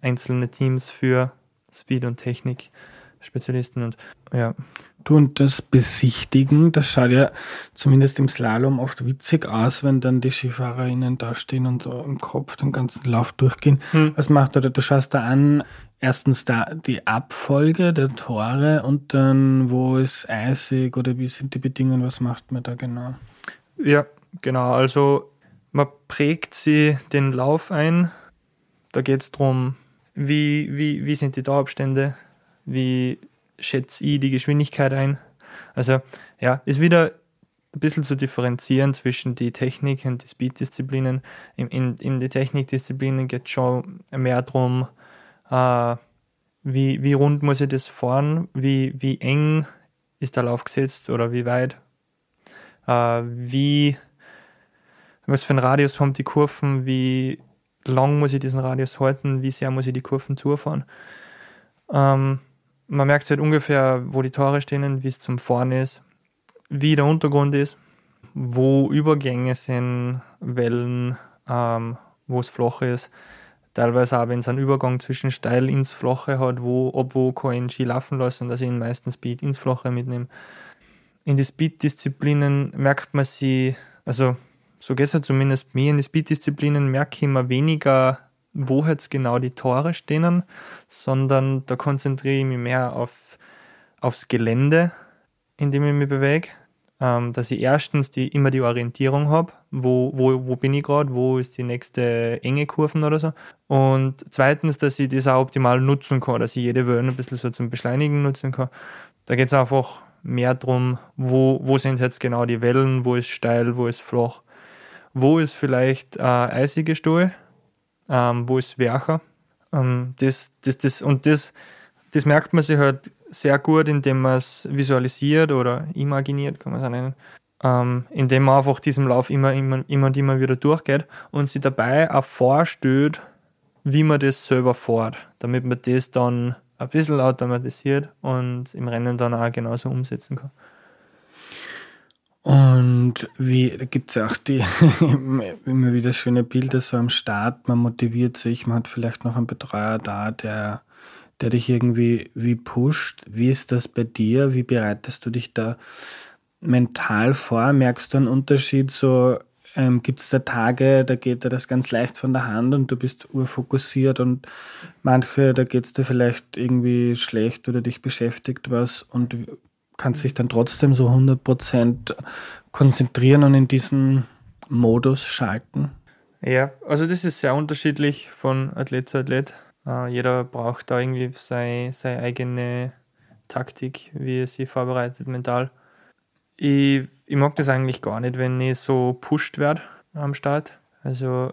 einzelne Teams für Speed und Technik. Spezialisten und ja. Du und das Besichtigen, das schaut ja zumindest im Slalom oft witzig aus, wenn dann die SkifahrerInnen da stehen und so im Kopf den ganzen Lauf durchgehen. Hm. Was macht oder du schaust da an, erstens da die Abfolge der Tore und dann wo ist eisig oder wie sind die Bedingungen, was macht man da genau? Ja, genau, also man prägt sie den Lauf ein. Da geht es darum, wie, wie, wie sind die Torabstände, wie schätze ich die Geschwindigkeit ein? Also ja, ist wieder ein bisschen zu differenzieren zwischen die Technik und die Speed-Disziplinen. In, in, in die Technikdisziplinen geht es schon mehr darum, äh, wie, wie rund muss ich das fahren, wie, wie eng ist der Lauf gesetzt oder wie weit, äh, wie, was für einen Radius haben die Kurven, wie lang muss ich diesen Radius halten, wie sehr muss ich die Kurven zufahren. Ähm, man merkt halt ungefähr, wo die Tore stehen, wie es zum Fahren ist, wie der Untergrund ist, wo Übergänge sind, Wellen, ähm, wo es flach ist. Teilweise auch, wenn es einen Übergang zwischen steil ins Flache hat, wo, ob wo kann ich Ski laufen lassen, dass ich ihn meistens Speed ins Flache mitnehme. In die Speed-Disziplinen merkt man sie, also so geht es halt zumindest mir, in die Speed-Disziplinen merke ich immer weniger wo jetzt genau die Tore stehen, sondern da konzentriere ich mich mehr auf, aufs Gelände, in dem ich mich bewege. Ähm, dass ich erstens die, immer die Orientierung habe, wo, wo, wo bin ich gerade, wo ist die nächste enge Kurven oder so. Und zweitens, dass ich das auch optimal nutzen kann, dass ich jede Welle ein bisschen so zum Beschleunigen nutzen kann. Da geht es einfach mehr darum, wo, wo sind jetzt genau die Wellen, wo ist steil, wo ist flach, wo ist vielleicht äh, eisige Stuhl ähm, wo ist Wercher. Ähm, das, das, das, und das, das merkt man sich halt sehr gut, indem man es visualisiert oder imaginiert, kann man es nennen. Ähm, indem man einfach diesem Lauf immer, immer, immer und immer wieder durchgeht und sich dabei auch vorstellt, wie man das selber fährt, damit man das dann ein bisschen automatisiert und im Rennen dann auch genauso umsetzen kann. Und wie, da gibt es ja auch die immer wieder schöne Bilder so am Start, man motiviert sich, man hat vielleicht noch einen Betreuer da, der der dich irgendwie wie pusht. Wie ist das bei dir? Wie bereitest du dich da mental vor? Merkst du einen Unterschied? So ähm, gibt es da Tage, da geht dir das ganz leicht von der Hand und du bist urfokussiert und manche, da geht es dir vielleicht irgendwie schlecht oder dich beschäftigt was und kannst dich dann trotzdem so 100% konzentrieren und in diesen Modus schalten? Ja, also das ist sehr unterschiedlich von Athlet zu Athlet. Uh, jeder braucht da irgendwie seine, seine eigene Taktik, wie er sich vorbereitet mental. Ich, ich mag das eigentlich gar nicht, wenn ich so pusht werde am Start. Also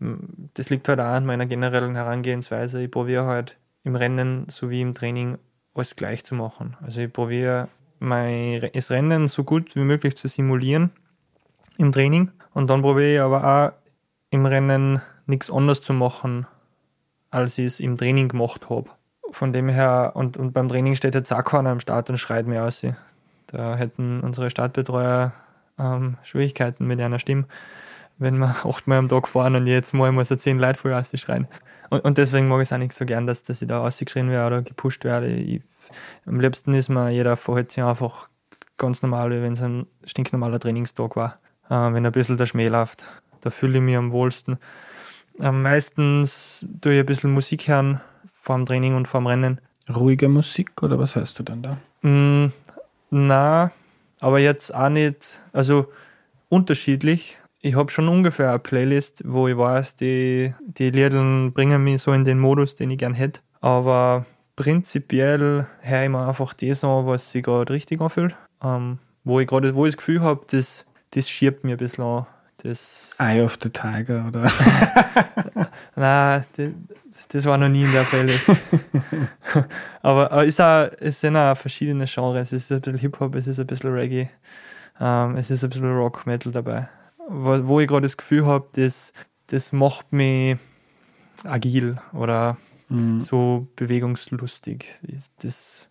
äh, das liegt halt auch an meiner generellen Herangehensweise. Ich probiere halt im Rennen sowie im Training alles gleich zu machen. Also ich probiere mein, das Rennen so gut wie möglich zu simulieren im Training und dann probiere ich aber auch im Rennen nichts anderes zu machen, als ich es im Training gemacht habe. Von dem her, und, und beim Training steht jetzt auch keiner am Start und schreit mir aus. Da hätten unsere Startbetreuer ähm, Schwierigkeiten mit einer Stimme, wenn wir achtmal am Tag fahren und jetzt mal muss er zehn Leute voll ausschreien. Und, und deswegen mag ich es auch nicht so gern, dass, dass ich da ausgeschrien werde oder gepusht werde. Ich, am liebsten ist mir, jeder verhält sich einfach ganz normal, wie wenn es ein stinknormaler Trainingstag war. Äh, wenn ein bisschen der Schmäh läuft, da fühle ich mich am wohlsten. Äh, meistens tue ich ein bisschen Musik hören vor dem Training und vor dem Rennen. Ruhige Musik oder was hörst du dann da? Mm, na, aber jetzt auch nicht, also unterschiedlich. Ich habe schon ungefähr eine Playlist, wo ich weiß, die, die Lieder bringen mich so in den Modus, den ich gern hätte. Aber prinzipiell höre ich mir einfach das an, was sich gerade richtig anfühlt. Ähm, wo ich gerade wo ich das Gefühl habe, das, das schiebt mir ein bisschen an. Das Eye of the Tiger, oder? Nein, das, das, war noch nie in der Playlist. aber, aber ist auch, es sind auch verschiedene Genres. Es ist ein bisschen Hip-Hop, es ist ein bisschen Reggae, ähm, es ist ein bisschen Rock, Metal dabei. Wo, wo ich gerade das Gefühl habe, das, das macht mich agil oder mhm. so bewegungslustig. Das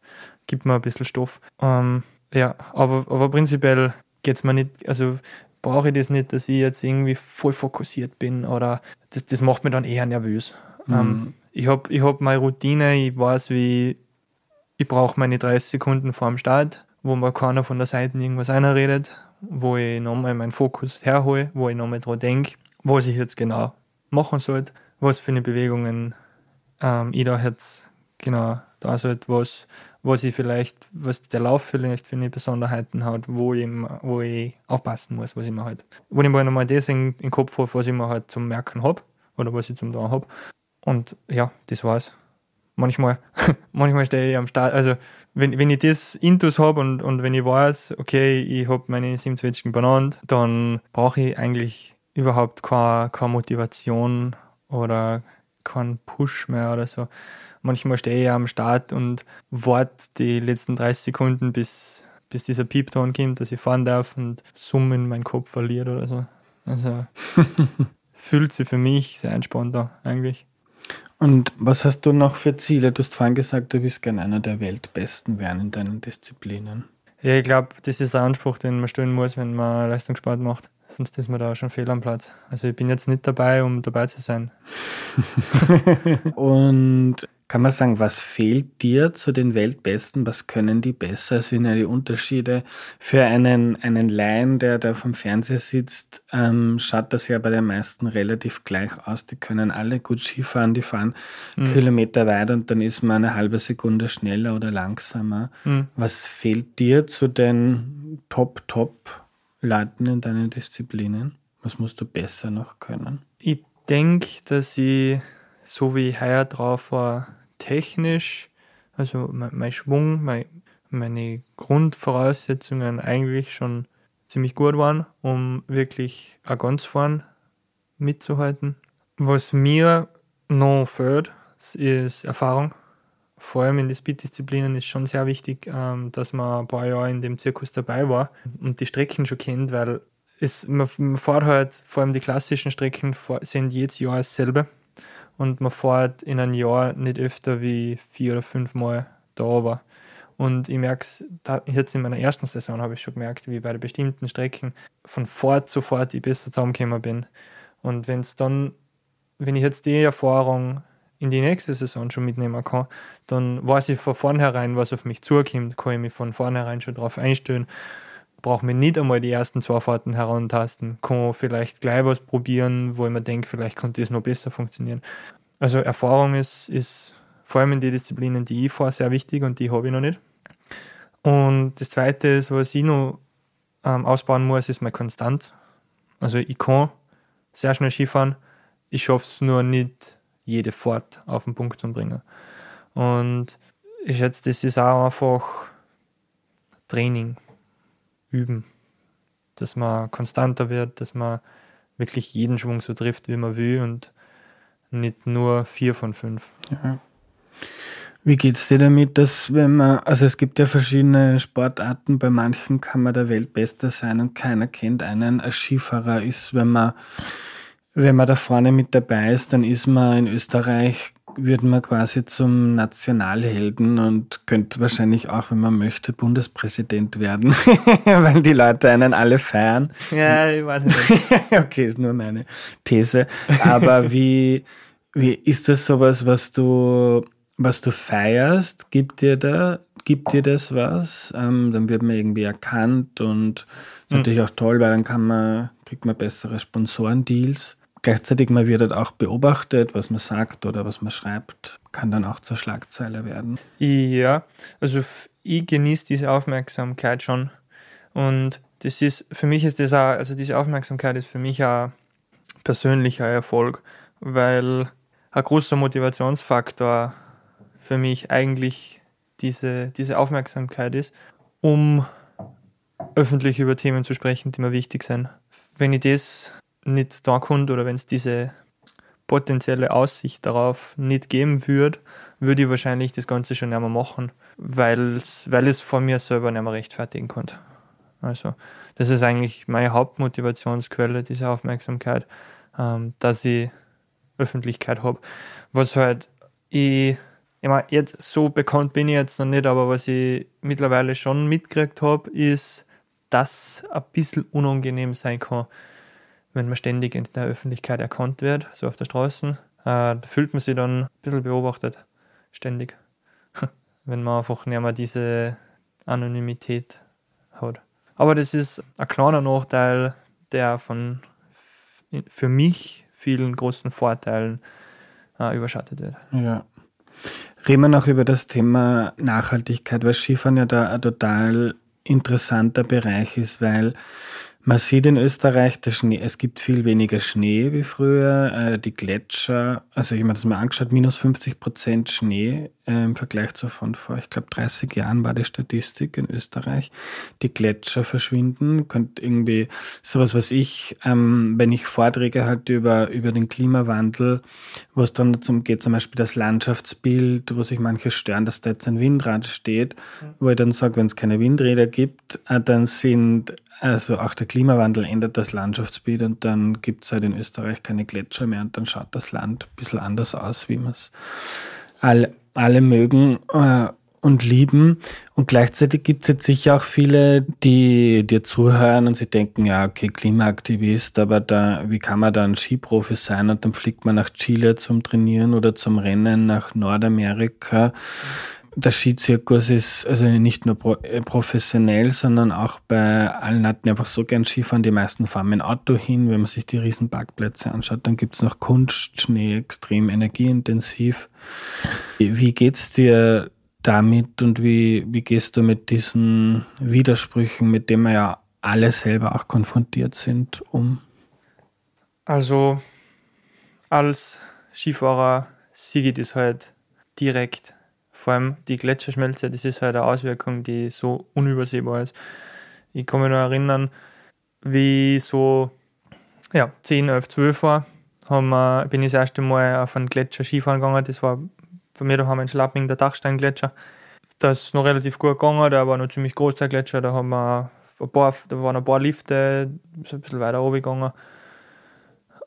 gibt mir ein bisschen Stoff. Ähm, ja, aber, aber prinzipiell geht es mir nicht, also brauche ich das nicht, dass ich jetzt irgendwie voll fokussiert bin oder das, das macht mich dann eher nervös. Mhm. Ähm, ich habe ich hab meine Routine, ich weiß, wie ich brauche meine 30 Sekunden vor dem Start, wo mir keiner von der Seite irgendwas einredet, wo ich nochmal meinen Fokus herhole, wo ich nochmal dran denke, was ich jetzt genau machen sollte, was für eine Bewegungen ähm, ich da jetzt genau da sollte, was, was ich vielleicht, was der Lauf vielleicht für eine Besonderheiten hat, wo ich, wo ich aufpassen muss, was ich mir halt, wo ich mal nochmal das in, in den Kopf habe, was ich mir halt zum Merken habe oder was ich zum da habe. Und ja, das war's. Manchmal, manchmal stehe ich am Start, also wenn, wenn ich das Intus habe und, und wenn ich weiß, okay, ich habe meine 27 benannt, dann brauche ich eigentlich überhaupt keine, keine Motivation oder keinen Push mehr oder so. Manchmal stehe ich am Start und warte die letzten 30 Sekunden, bis, bis dieser Piepton kommt, dass ich fahren darf und Summen meinen Kopf verliert oder so. Also fühlt sich für mich sehr entspannter eigentlich. Und was hast du noch für Ziele? Du hast vorhin gesagt, du bist gerne einer der Weltbesten werden in deinen Disziplinen. Ja, ich glaube, das ist der Anspruch, den man stellen muss, wenn man Leistungssport macht. Sonst ist man da schon fehl am Platz. Also ich bin jetzt nicht dabei, um dabei zu sein. Und kann man sagen, was fehlt dir zu den Weltbesten? Was können die besser? Sind ja die Unterschiede für einen, einen Laien, der da vom Fernseher sitzt, ähm, schaut das ja bei den meisten relativ gleich aus. Die können alle gut Skifahren, die fahren mhm. Kilometer weit und dann ist man eine halbe Sekunde schneller oder langsamer. Mhm. Was fehlt dir zu den Top-Top-Leuten in deinen Disziplinen? Was musst du besser noch können? Ich denke, dass ich, so wie ich heuer drauf war, technisch, also mein, Schwung, mein, meine Grundvoraussetzungen eigentlich schon ziemlich gut waren, um wirklich auch ganz vorn mitzuhalten. Was mir noch fehlt, ist Erfahrung. Vor allem in den Speed-Disziplinen ist schon sehr wichtig, ähm, dass man ein paar Jahre in dem Zirkus dabei war und die Strecken schon kennt, weil es, man, man fährt halt, vor allem die klassischen Strecken sind jedes Jahr dasselbe und man fährt in einem Jahr nicht öfter wie vier oder fünf Mal da war. Und ich merke es, jetzt in meiner ersten Saison habe ich schon gemerkt, wie bei bestimmten Strecken von Fort zu Fort ich besser zusammengekommen bin. Und wenn es dann, wenn ich jetzt die Erfahrung in die nächste Saison schon mitnehmen kann, dann weiß ich von vornherein, was auf mich zukommt, kann ich mich von vornherein schon darauf einstellen. Brauche mir nicht einmal die ersten zwei Fahrten herantasten, kann vielleicht gleich was probieren, wo ich mir denke, vielleicht könnte es noch besser funktionieren. Also Erfahrung ist, ist vor allem in den Disziplinen, die ich fahre, sehr wichtig und die habe ich noch nicht. Und das Zweite ist, was ich noch ähm, ausbauen muss, ist meine Konstanz. Also ich kann sehr schnell Skifahren, ich schaffe es nur nicht, jede Fahrt auf den Punkt zu bringen. Und ich schätze, das ist auch einfach Training, Üben, dass man konstanter wird, dass man wirklich jeden Schwung so trifft, wie man will und nicht nur vier von fünf. Ja. Wie geht es dir damit, dass wenn man, also es gibt ja verschiedene Sportarten, bei manchen kann man der Weltbeste sein und keiner kennt einen. Als Skifahrer ist, wenn man, wenn man da vorne mit dabei ist, dann ist man in Österreich, wird man quasi zum Nationalhelden und könnte wahrscheinlich auch, wenn man möchte, Bundespräsident werden, weil die Leute einen alle feiern. Ja, ich weiß nicht. okay, ist nur meine These. Aber wie, wie ist das sowas, was du was du feierst, gibt dir da, gibt dir das was? Ähm, dann wird man irgendwie erkannt und ist mhm. natürlich auch toll, weil dann kann man, kriegt man bessere Sponsorendeals. Gleichzeitig man wird halt auch beobachtet, was man sagt oder was man schreibt, kann dann auch zur Schlagzeile werden. Ja, also ich genieße diese Aufmerksamkeit schon. Und das ist, für mich ist das auch, also diese Aufmerksamkeit ist für mich auch persönlicher Erfolg, weil ein großer Motivationsfaktor für mich eigentlich diese, diese Aufmerksamkeit ist, um öffentlich über Themen zu sprechen, die mir wichtig sind. Wenn ich das nicht da konnte oder wenn es diese potenzielle Aussicht darauf nicht geben würde, würde ich wahrscheinlich das Ganze schon nicht mehr machen, weil's, weil es von mir selber nicht mehr rechtfertigen konnte. Also, das ist eigentlich meine Hauptmotivationsquelle, diese Aufmerksamkeit, ähm, dass ich Öffentlichkeit habe. Was halt ich ich meine, jetzt so bekannt bin ich jetzt noch nicht, aber was ich mittlerweile schon mitgekriegt habe, ist, dass ein bisschen unangenehm sein kann, wenn man ständig in der Öffentlichkeit erkannt wird, so auf der Straße. Äh, fühlt man sich dann ein bisschen beobachtet, ständig. wenn man einfach nicht mehr diese Anonymität hat. Aber das ist ein kleiner Nachteil, der von für mich vielen großen Vorteilen äh, überschattet wird. Ja. Reden wir noch über das Thema Nachhaltigkeit, weil Skifahren ja da ein total interessanter Bereich ist, weil man sieht in Österreich, der Schnee, es gibt viel weniger Schnee wie früher. Äh, die Gletscher, also ich habe mir das mal angeschaut, minus 50 Prozent Schnee äh, im Vergleich zu von vor, ich glaube, 30 Jahren war die Statistik in Österreich. Die Gletscher verschwinden. Könnt irgendwie sowas, was ich, ähm, wenn ich Vorträge halte über, über den Klimawandel, wo es dann darum geht, zum Beispiel das Landschaftsbild, wo sich manche stören, dass da jetzt ein Windrad steht, mhm. wo ich dann sage, wenn es keine Windräder gibt, äh, dann sind also auch der Klimawandel ändert das Landschaftsbild und dann gibt es halt in Österreich keine Gletscher mehr und dann schaut das Land ein bisschen anders aus, wie wir es alle, alle mögen äh, und lieben. Und gleichzeitig gibt es jetzt sicher auch viele, die dir zuhören und sie denken, ja, okay, Klimaaktivist, aber da, wie kann man da ein Skiprofi sein und dann fliegt man nach Chile zum Trainieren oder zum Rennen nach Nordamerika. Mhm der Skizirkus ist also nicht nur pro, äh, professionell, sondern auch bei allen hatten einfach so gern Skifahren. Die meisten fahren mit dem Auto hin. Wenn man sich die riesen Parkplätze anschaut, dann gibt es noch Kunstschnee, extrem energieintensiv. Wie geht's dir damit und wie, wie gehst du mit diesen Widersprüchen, mit denen wir ja alle selber auch konfrontiert sind, um? Also als Skifahrer ich das halt direkt vor allem die Gletscherschmelze, das ist halt eine Auswirkung, die so unübersehbar ist. Ich kann mich noch erinnern, wie so ja, 10, 11, 12 war, haben bin ich das erste Mal auf einen Gletscher Skifahren gegangen. Das war bei mir daheim in Schlapping, der Dachsteingletscher. Das ist noch relativ gut gegangen, der war noch ziemlich groß, der Gletscher. Da, haben wir ein paar, da waren ein paar Lifte, so ein bisschen weiter oben gegangen.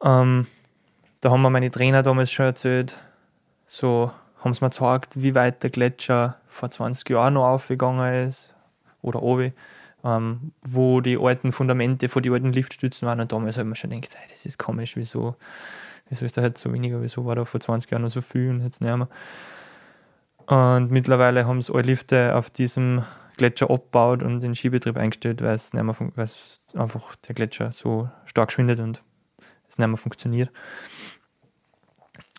Ähm, da haben mir meine Trainer damals schon erzählt, so haben sie mir gezeigt, wie weit der Gletscher vor 20 Jahren noch aufgegangen ist oder oben, ähm, wo die alten Fundamente von den alten Liftstützen waren. Und damals ich mir schon gedacht, hey, das ist komisch, wieso, wieso ist da jetzt so weniger, wieso war da vor 20 Jahren noch so viel und jetzt nicht mehr. Und mittlerweile haben es alle Lifte auf diesem Gletscher abgebaut und den Skibetrieb eingestellt, weil es, nicht mehr weil es einfach der Gletscher so stark schwindet und es nicht mehr funktioniert.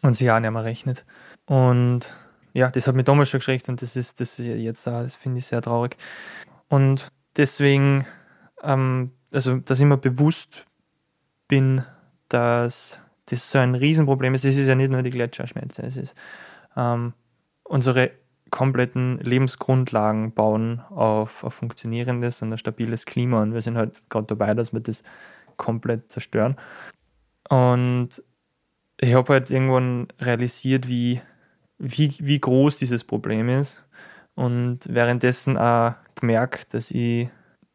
Und sich auch nicht mehr rechnet. Und ja, das hat mich damals schon geschreckt und das ist das ist jetzt auch, das finde ich sehr traurig. Und deswegen, ähm, also dass ich mir bewusst bin, dass das so ein Riesenproblem ist. Es ist ja nicht nur die Gletscherschmelze, es ist ähm, unsere kompletten Lebensgrundlagen bauen auf ein funktionierendes und ein stabiles Klima und wir sind halt gerade dabei, dass wir das komplett zerstören. Und ich habe halt irgendwann realisiert, wie, wie, wie groß dieses Problem ist und währenddessen auch gemerkt, dass ich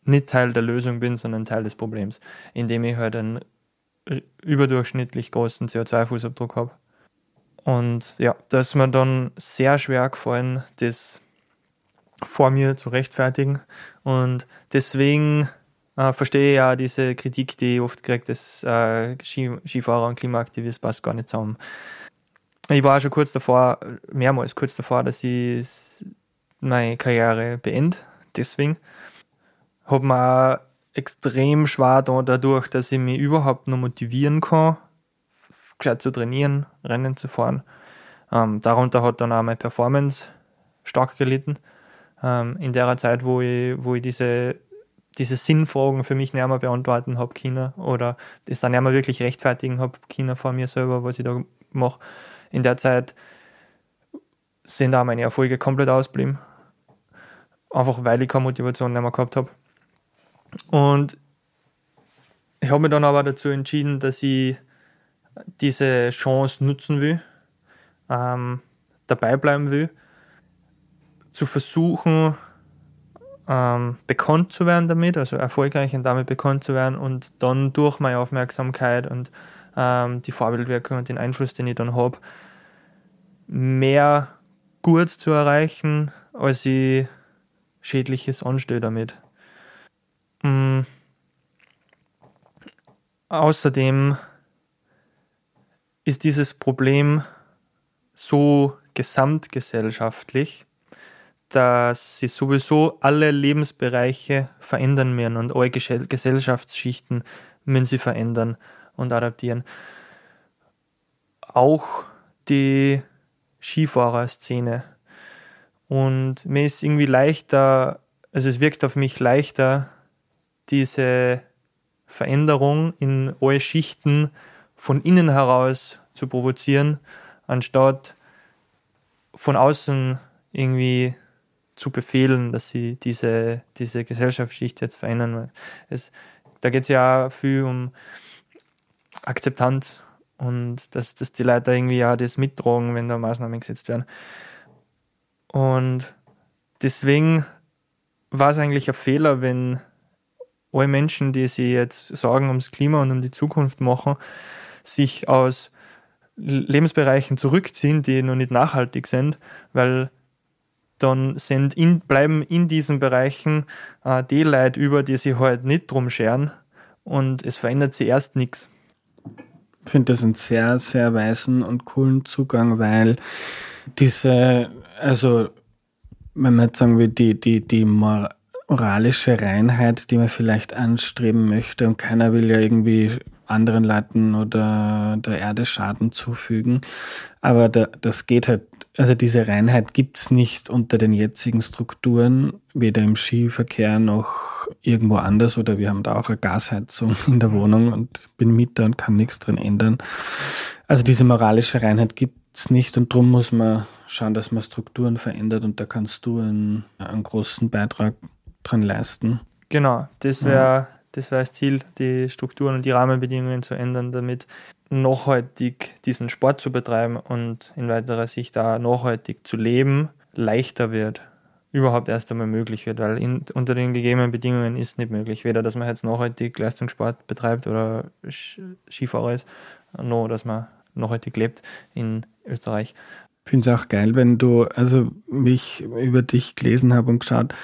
nicht Teil der Lösung bin, sondern Teil des Problems, indem ich halt einen überdurchschnittlich großen CO2-Fußabdruck habe. Und ja, da ist mir dann sehr schwer gefallen, das vor mir zu rechtfertigen. Und deswegen äh, verstehe ich ja diese Kritik, die ich oft kriege, dass äh, Skifahrer und Klimaaktivist passt gar nicht zusammen. Ich war schon kurz davor, mehrmals kurz davor, dass ich meine Karriere beende. Deswegen habe mir extrem schwer da, dadurch, dass ich mich überhaupt noch motivieren kann, gescheit zu trainieren, Rennen zu fahren. Ähm, darunter hat dann auch meine Performance stark gelitten. Ähm, in der Zeit, wo ich, wo ich diese, diese Sinnfragen für mich nicht mehr beantworten habe können oder das dann nicht mehr wirklich rechtfertigen habe können vor mir selber, was ich da mache. In der Zeit sind auch meine Erfolge komplett ausgeblieben. Einfach weil ich keine Motivation mehr gehabt habe. Und ich habe mich dann aber dazu entschieden, dass ich diese Chance nutzen will, ähm, dabei bleiben will, zu versuchen, ähm, bekannt zu werden damit, also erfolgreich und damit bekannt zu werden und dann durch meine Aufmerksamkeit und ähm, die Vorbildwirkung und den Einfluss, den ich dann habe, mehr gut zu erreichen, als ich Schädliches anstelle damit. Mhm. Außerdem ist dieses Problem so gesamtgesellschaftlich, dass sie sowieso alle Lebensbereiche verändern werden und alle Gesellschaftsschichten müssen sie verändern und adaptieren. Auch die Skifahrerszene. Und mir ist irgendwie leichter, also es wirkt auf mich leichter, diese Veränderung in alle Schichten von innen heraus zu provozieren, anstatt von außen irgendwie zu befehlen, dass sie diese, diese Gesellschaftsschicht jetzt verändern. Es, da geht es ja viel um Akzeptanz und dass, dass die Leute irgendwie ja das mittragen, wenn da Maßnahmen gesetzt werden. Und deswegen war es eigentlich ein Fehler, wenn alle Menschen, die sich jetzt Sorgen ums Klima und um die Zukunft machen, sich aus Lebensbereichen zurückziehen, die noch nicht nachhaltig sind, weil dann sind in, bleiben in diesen Bereichen äh, die Leute über, die sich halt nicht drum scheren und es verändert sich erst nichts. Ich finde das einen sehr, sehr weisen und coolen Zugang, weil diese, also wenn man jetzt sagen will, die, die, die moralische Reinheit, die man vielleicht anstreben möchte und keiner will ja irgendwie anderen Leuten oder der Erde Schaden zufügen. Aber da, das geht halt, also diese Reinheit gibt es nicht unter den jetzigen Strukturen, weder im Skiverkehr noch irgendwo anders oder wir haben da auch eine Gasheizung in der Wohnung und bin Mieter und kann nichts drin ändern. Also diese moralische Reinheit gibt es nicht und darum muss man schauen, dass man Strukturen verändert und da kannst du einen, einen großen Beitrag dran leisten. Genau, das wäre das wär das Ziel, die Strukturen und die Rahmenbedingungen zu ändern, damit nachhaltig diesen Sport zu betreiben und in weiterer Sicht da nachhaltig zu leben leichter wird, überhaupt erst einmal möglich wird, weil in, unter den gegebenen Bedingungen ist nicht möglich, weder dass man jetzt nachhaltig Leistungssport betreibt oder Skifahrer ist, noch dass man nachhaltig lebt in Österreich. Ich finde es auch geil, wenn du, also wie ich über dich gelesen habe und geschaut,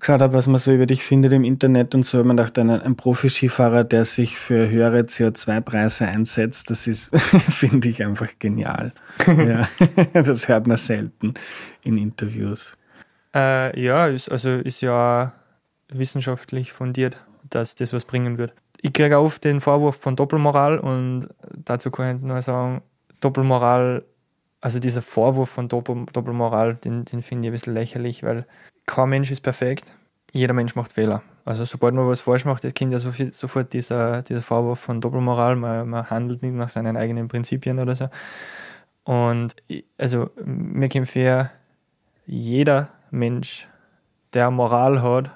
geschaut habe, was man so über dich findet im Internet und so, man dachte, ein, ein Profi-Skifahrer, der sich für höhere CO2-Preise einsetzt, das ist, finde ich einfach genial. ja, das hört man selten in Interviews. Äh, ja, ist, also ist ja wissenschaftlich fundiert, dass das was bringen wird. Ich kriege oft den Vorwurf von Doppelmoral und dazu kann ich nur sagen, Doppelmoral also dieser Vorwurf von Doppel, Doppelmoral, den, den finde ich ein bisschen lächerlich, weil kein Mensch ist perfekt. Jeder Mensch macht Fehler. Also sobald man was falsch macht, kommt ja sofort dieser, dieser Vorwurf von Doppelmoral, man, man handelt nicht nach seinen eigenen Prinzipien oder so. Und also mir kommt für jeder Mensch, der Moral hat,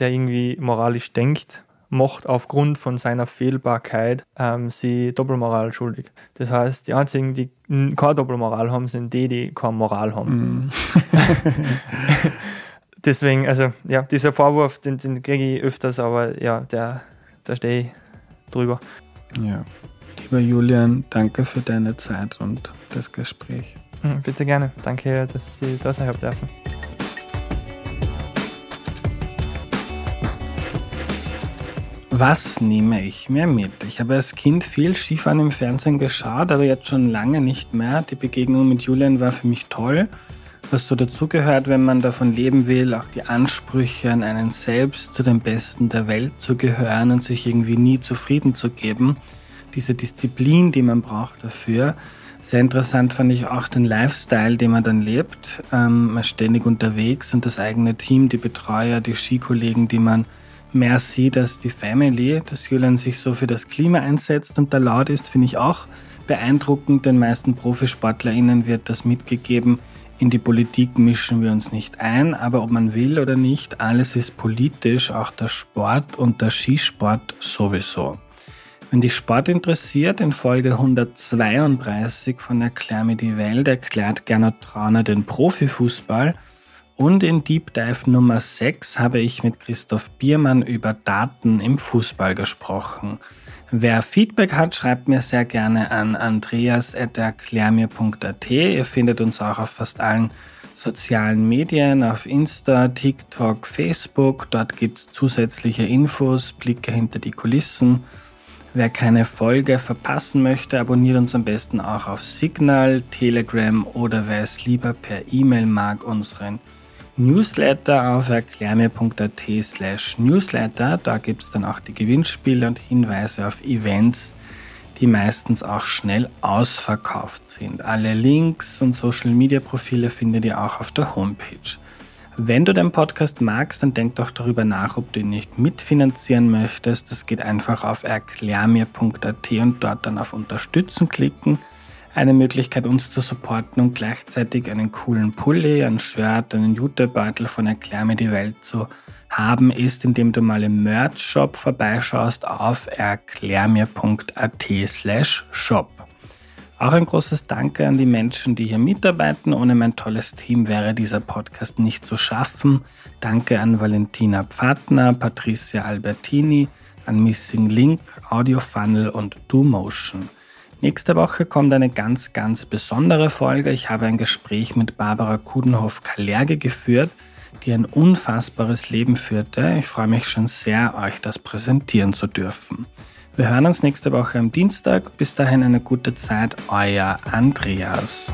der irgendwie moralisch denkt macht aufgrund von seiner Fehlbarkeit ähm, sie Doppelmoral schuldig. Das heißt, die einzigen, die keine Doppelmoral haben, sind die, die keine Moral haben. Mm. Deswegen, also ja, dieser Vorwurf, den, den kriege ich öfters, aber ja, der, da stehe ich drüber. Ja. Lieber Julian, danke für deine Zeit und das Gespräch. Hm, bitte gerne. Danke, dass Sie da sein haben dürfen. Was nehme ich mir mit? Ich habe als Kind viel Skifahren im Fernsehen geschaut, aber jetzt schon lange nicht mehr. Die Begegnung mit Julian war für mich toll. Was so dazugehört, wenn man davon leben will, auch die Ansprüche an einen selbst zu den Besten der Welt zu gehören und sich irgendwie nie zufrieden zu geben. Diese Disziplin, die man braucht dafür. Sehr interessant fand ich auch den Lifestyle, den man dann lebt. Ähm, man ist ständig unterwegs und das eigene Team, die Betreuer, die Skikollegen, die man mehr sieht als die Family, dass Julian sich so für das Klima einsetzt und da laut ist, finde ich auch beeindruckend. Den meisten ProfisportlerInnen wird das mitgegeben. In die Politik mischen wir uns nicht ein, aber ob man will oder nicht, alles ist politisch, auch der Sport und der Skisport sowieso. Wenn dich Sport interessiert, in Folge 132 von Erklär mir die Welt erklärt Gernot Trauner den Profifußball – und in Deep Dive Nummer 6 habe ich mit Christoph Biermann über Daten im Fußball gesprochen. Wer Feedback hat, schreibt mir sehr gerne an andreas.erklärmir.at. Ihr findet uns auch auf fast allen sozialen Medien, auf Insta, TikTok, Facebook. Dort gibt es zusätzliche Infos, Blicke hinter die Kulissen. Wer keine Folge verpassen möchte, abonniert uns am besten auch auf Signal, Telegram oder wer es lieber per E-Mail mag, unseren Newsletter auf erklärmir.at slash newsletter. Da gibt es dann auch die Gewinnspiele und Hinweise auf Events, die meistens auch schnell ausverkauft sind. Alle Links und Social-Media-Profile findet ihr auch auf der Homepage. Wenn du den Podcast magst, dann denk doch darüber nach, ob du ihn nicht mitfinanzieren möchtest. Das geht einfach auf erklärmir.at und dort dann auf Unterstützen klicken eine Möglichkeit, uns zu supporten und gleichzeitig einen coolen Pulli, ein Shirt, einen Jutebeutel von Erklär mir die Welt zu haben, ist, indem du mal im Merch-Shop vorbeischaust auf erklärmir.at slash shop. Auch ein großes Danke an die Menschen, die hier mitarbeiten. Ohne mein tolles Team wäre dieser Podcast nicht zu schaffen. Danke an Valentina Pfadner, Patricia Albertini, an Missing Link, Audio Funnel und DoMotion. Nächste Woche kommt eine ganz, ganz besondere Folge. Ich habe ein Gespräch mit Barbara Kudenhoff-Kalerge geführt, die ein unfassbares Leben führte. Ich freue mich schon sehr, euch das präsentieren zu dürfen. Wir hören uns nächste Woche am Dienstag. Bis dahin eine gute Zeit, euer Andreas.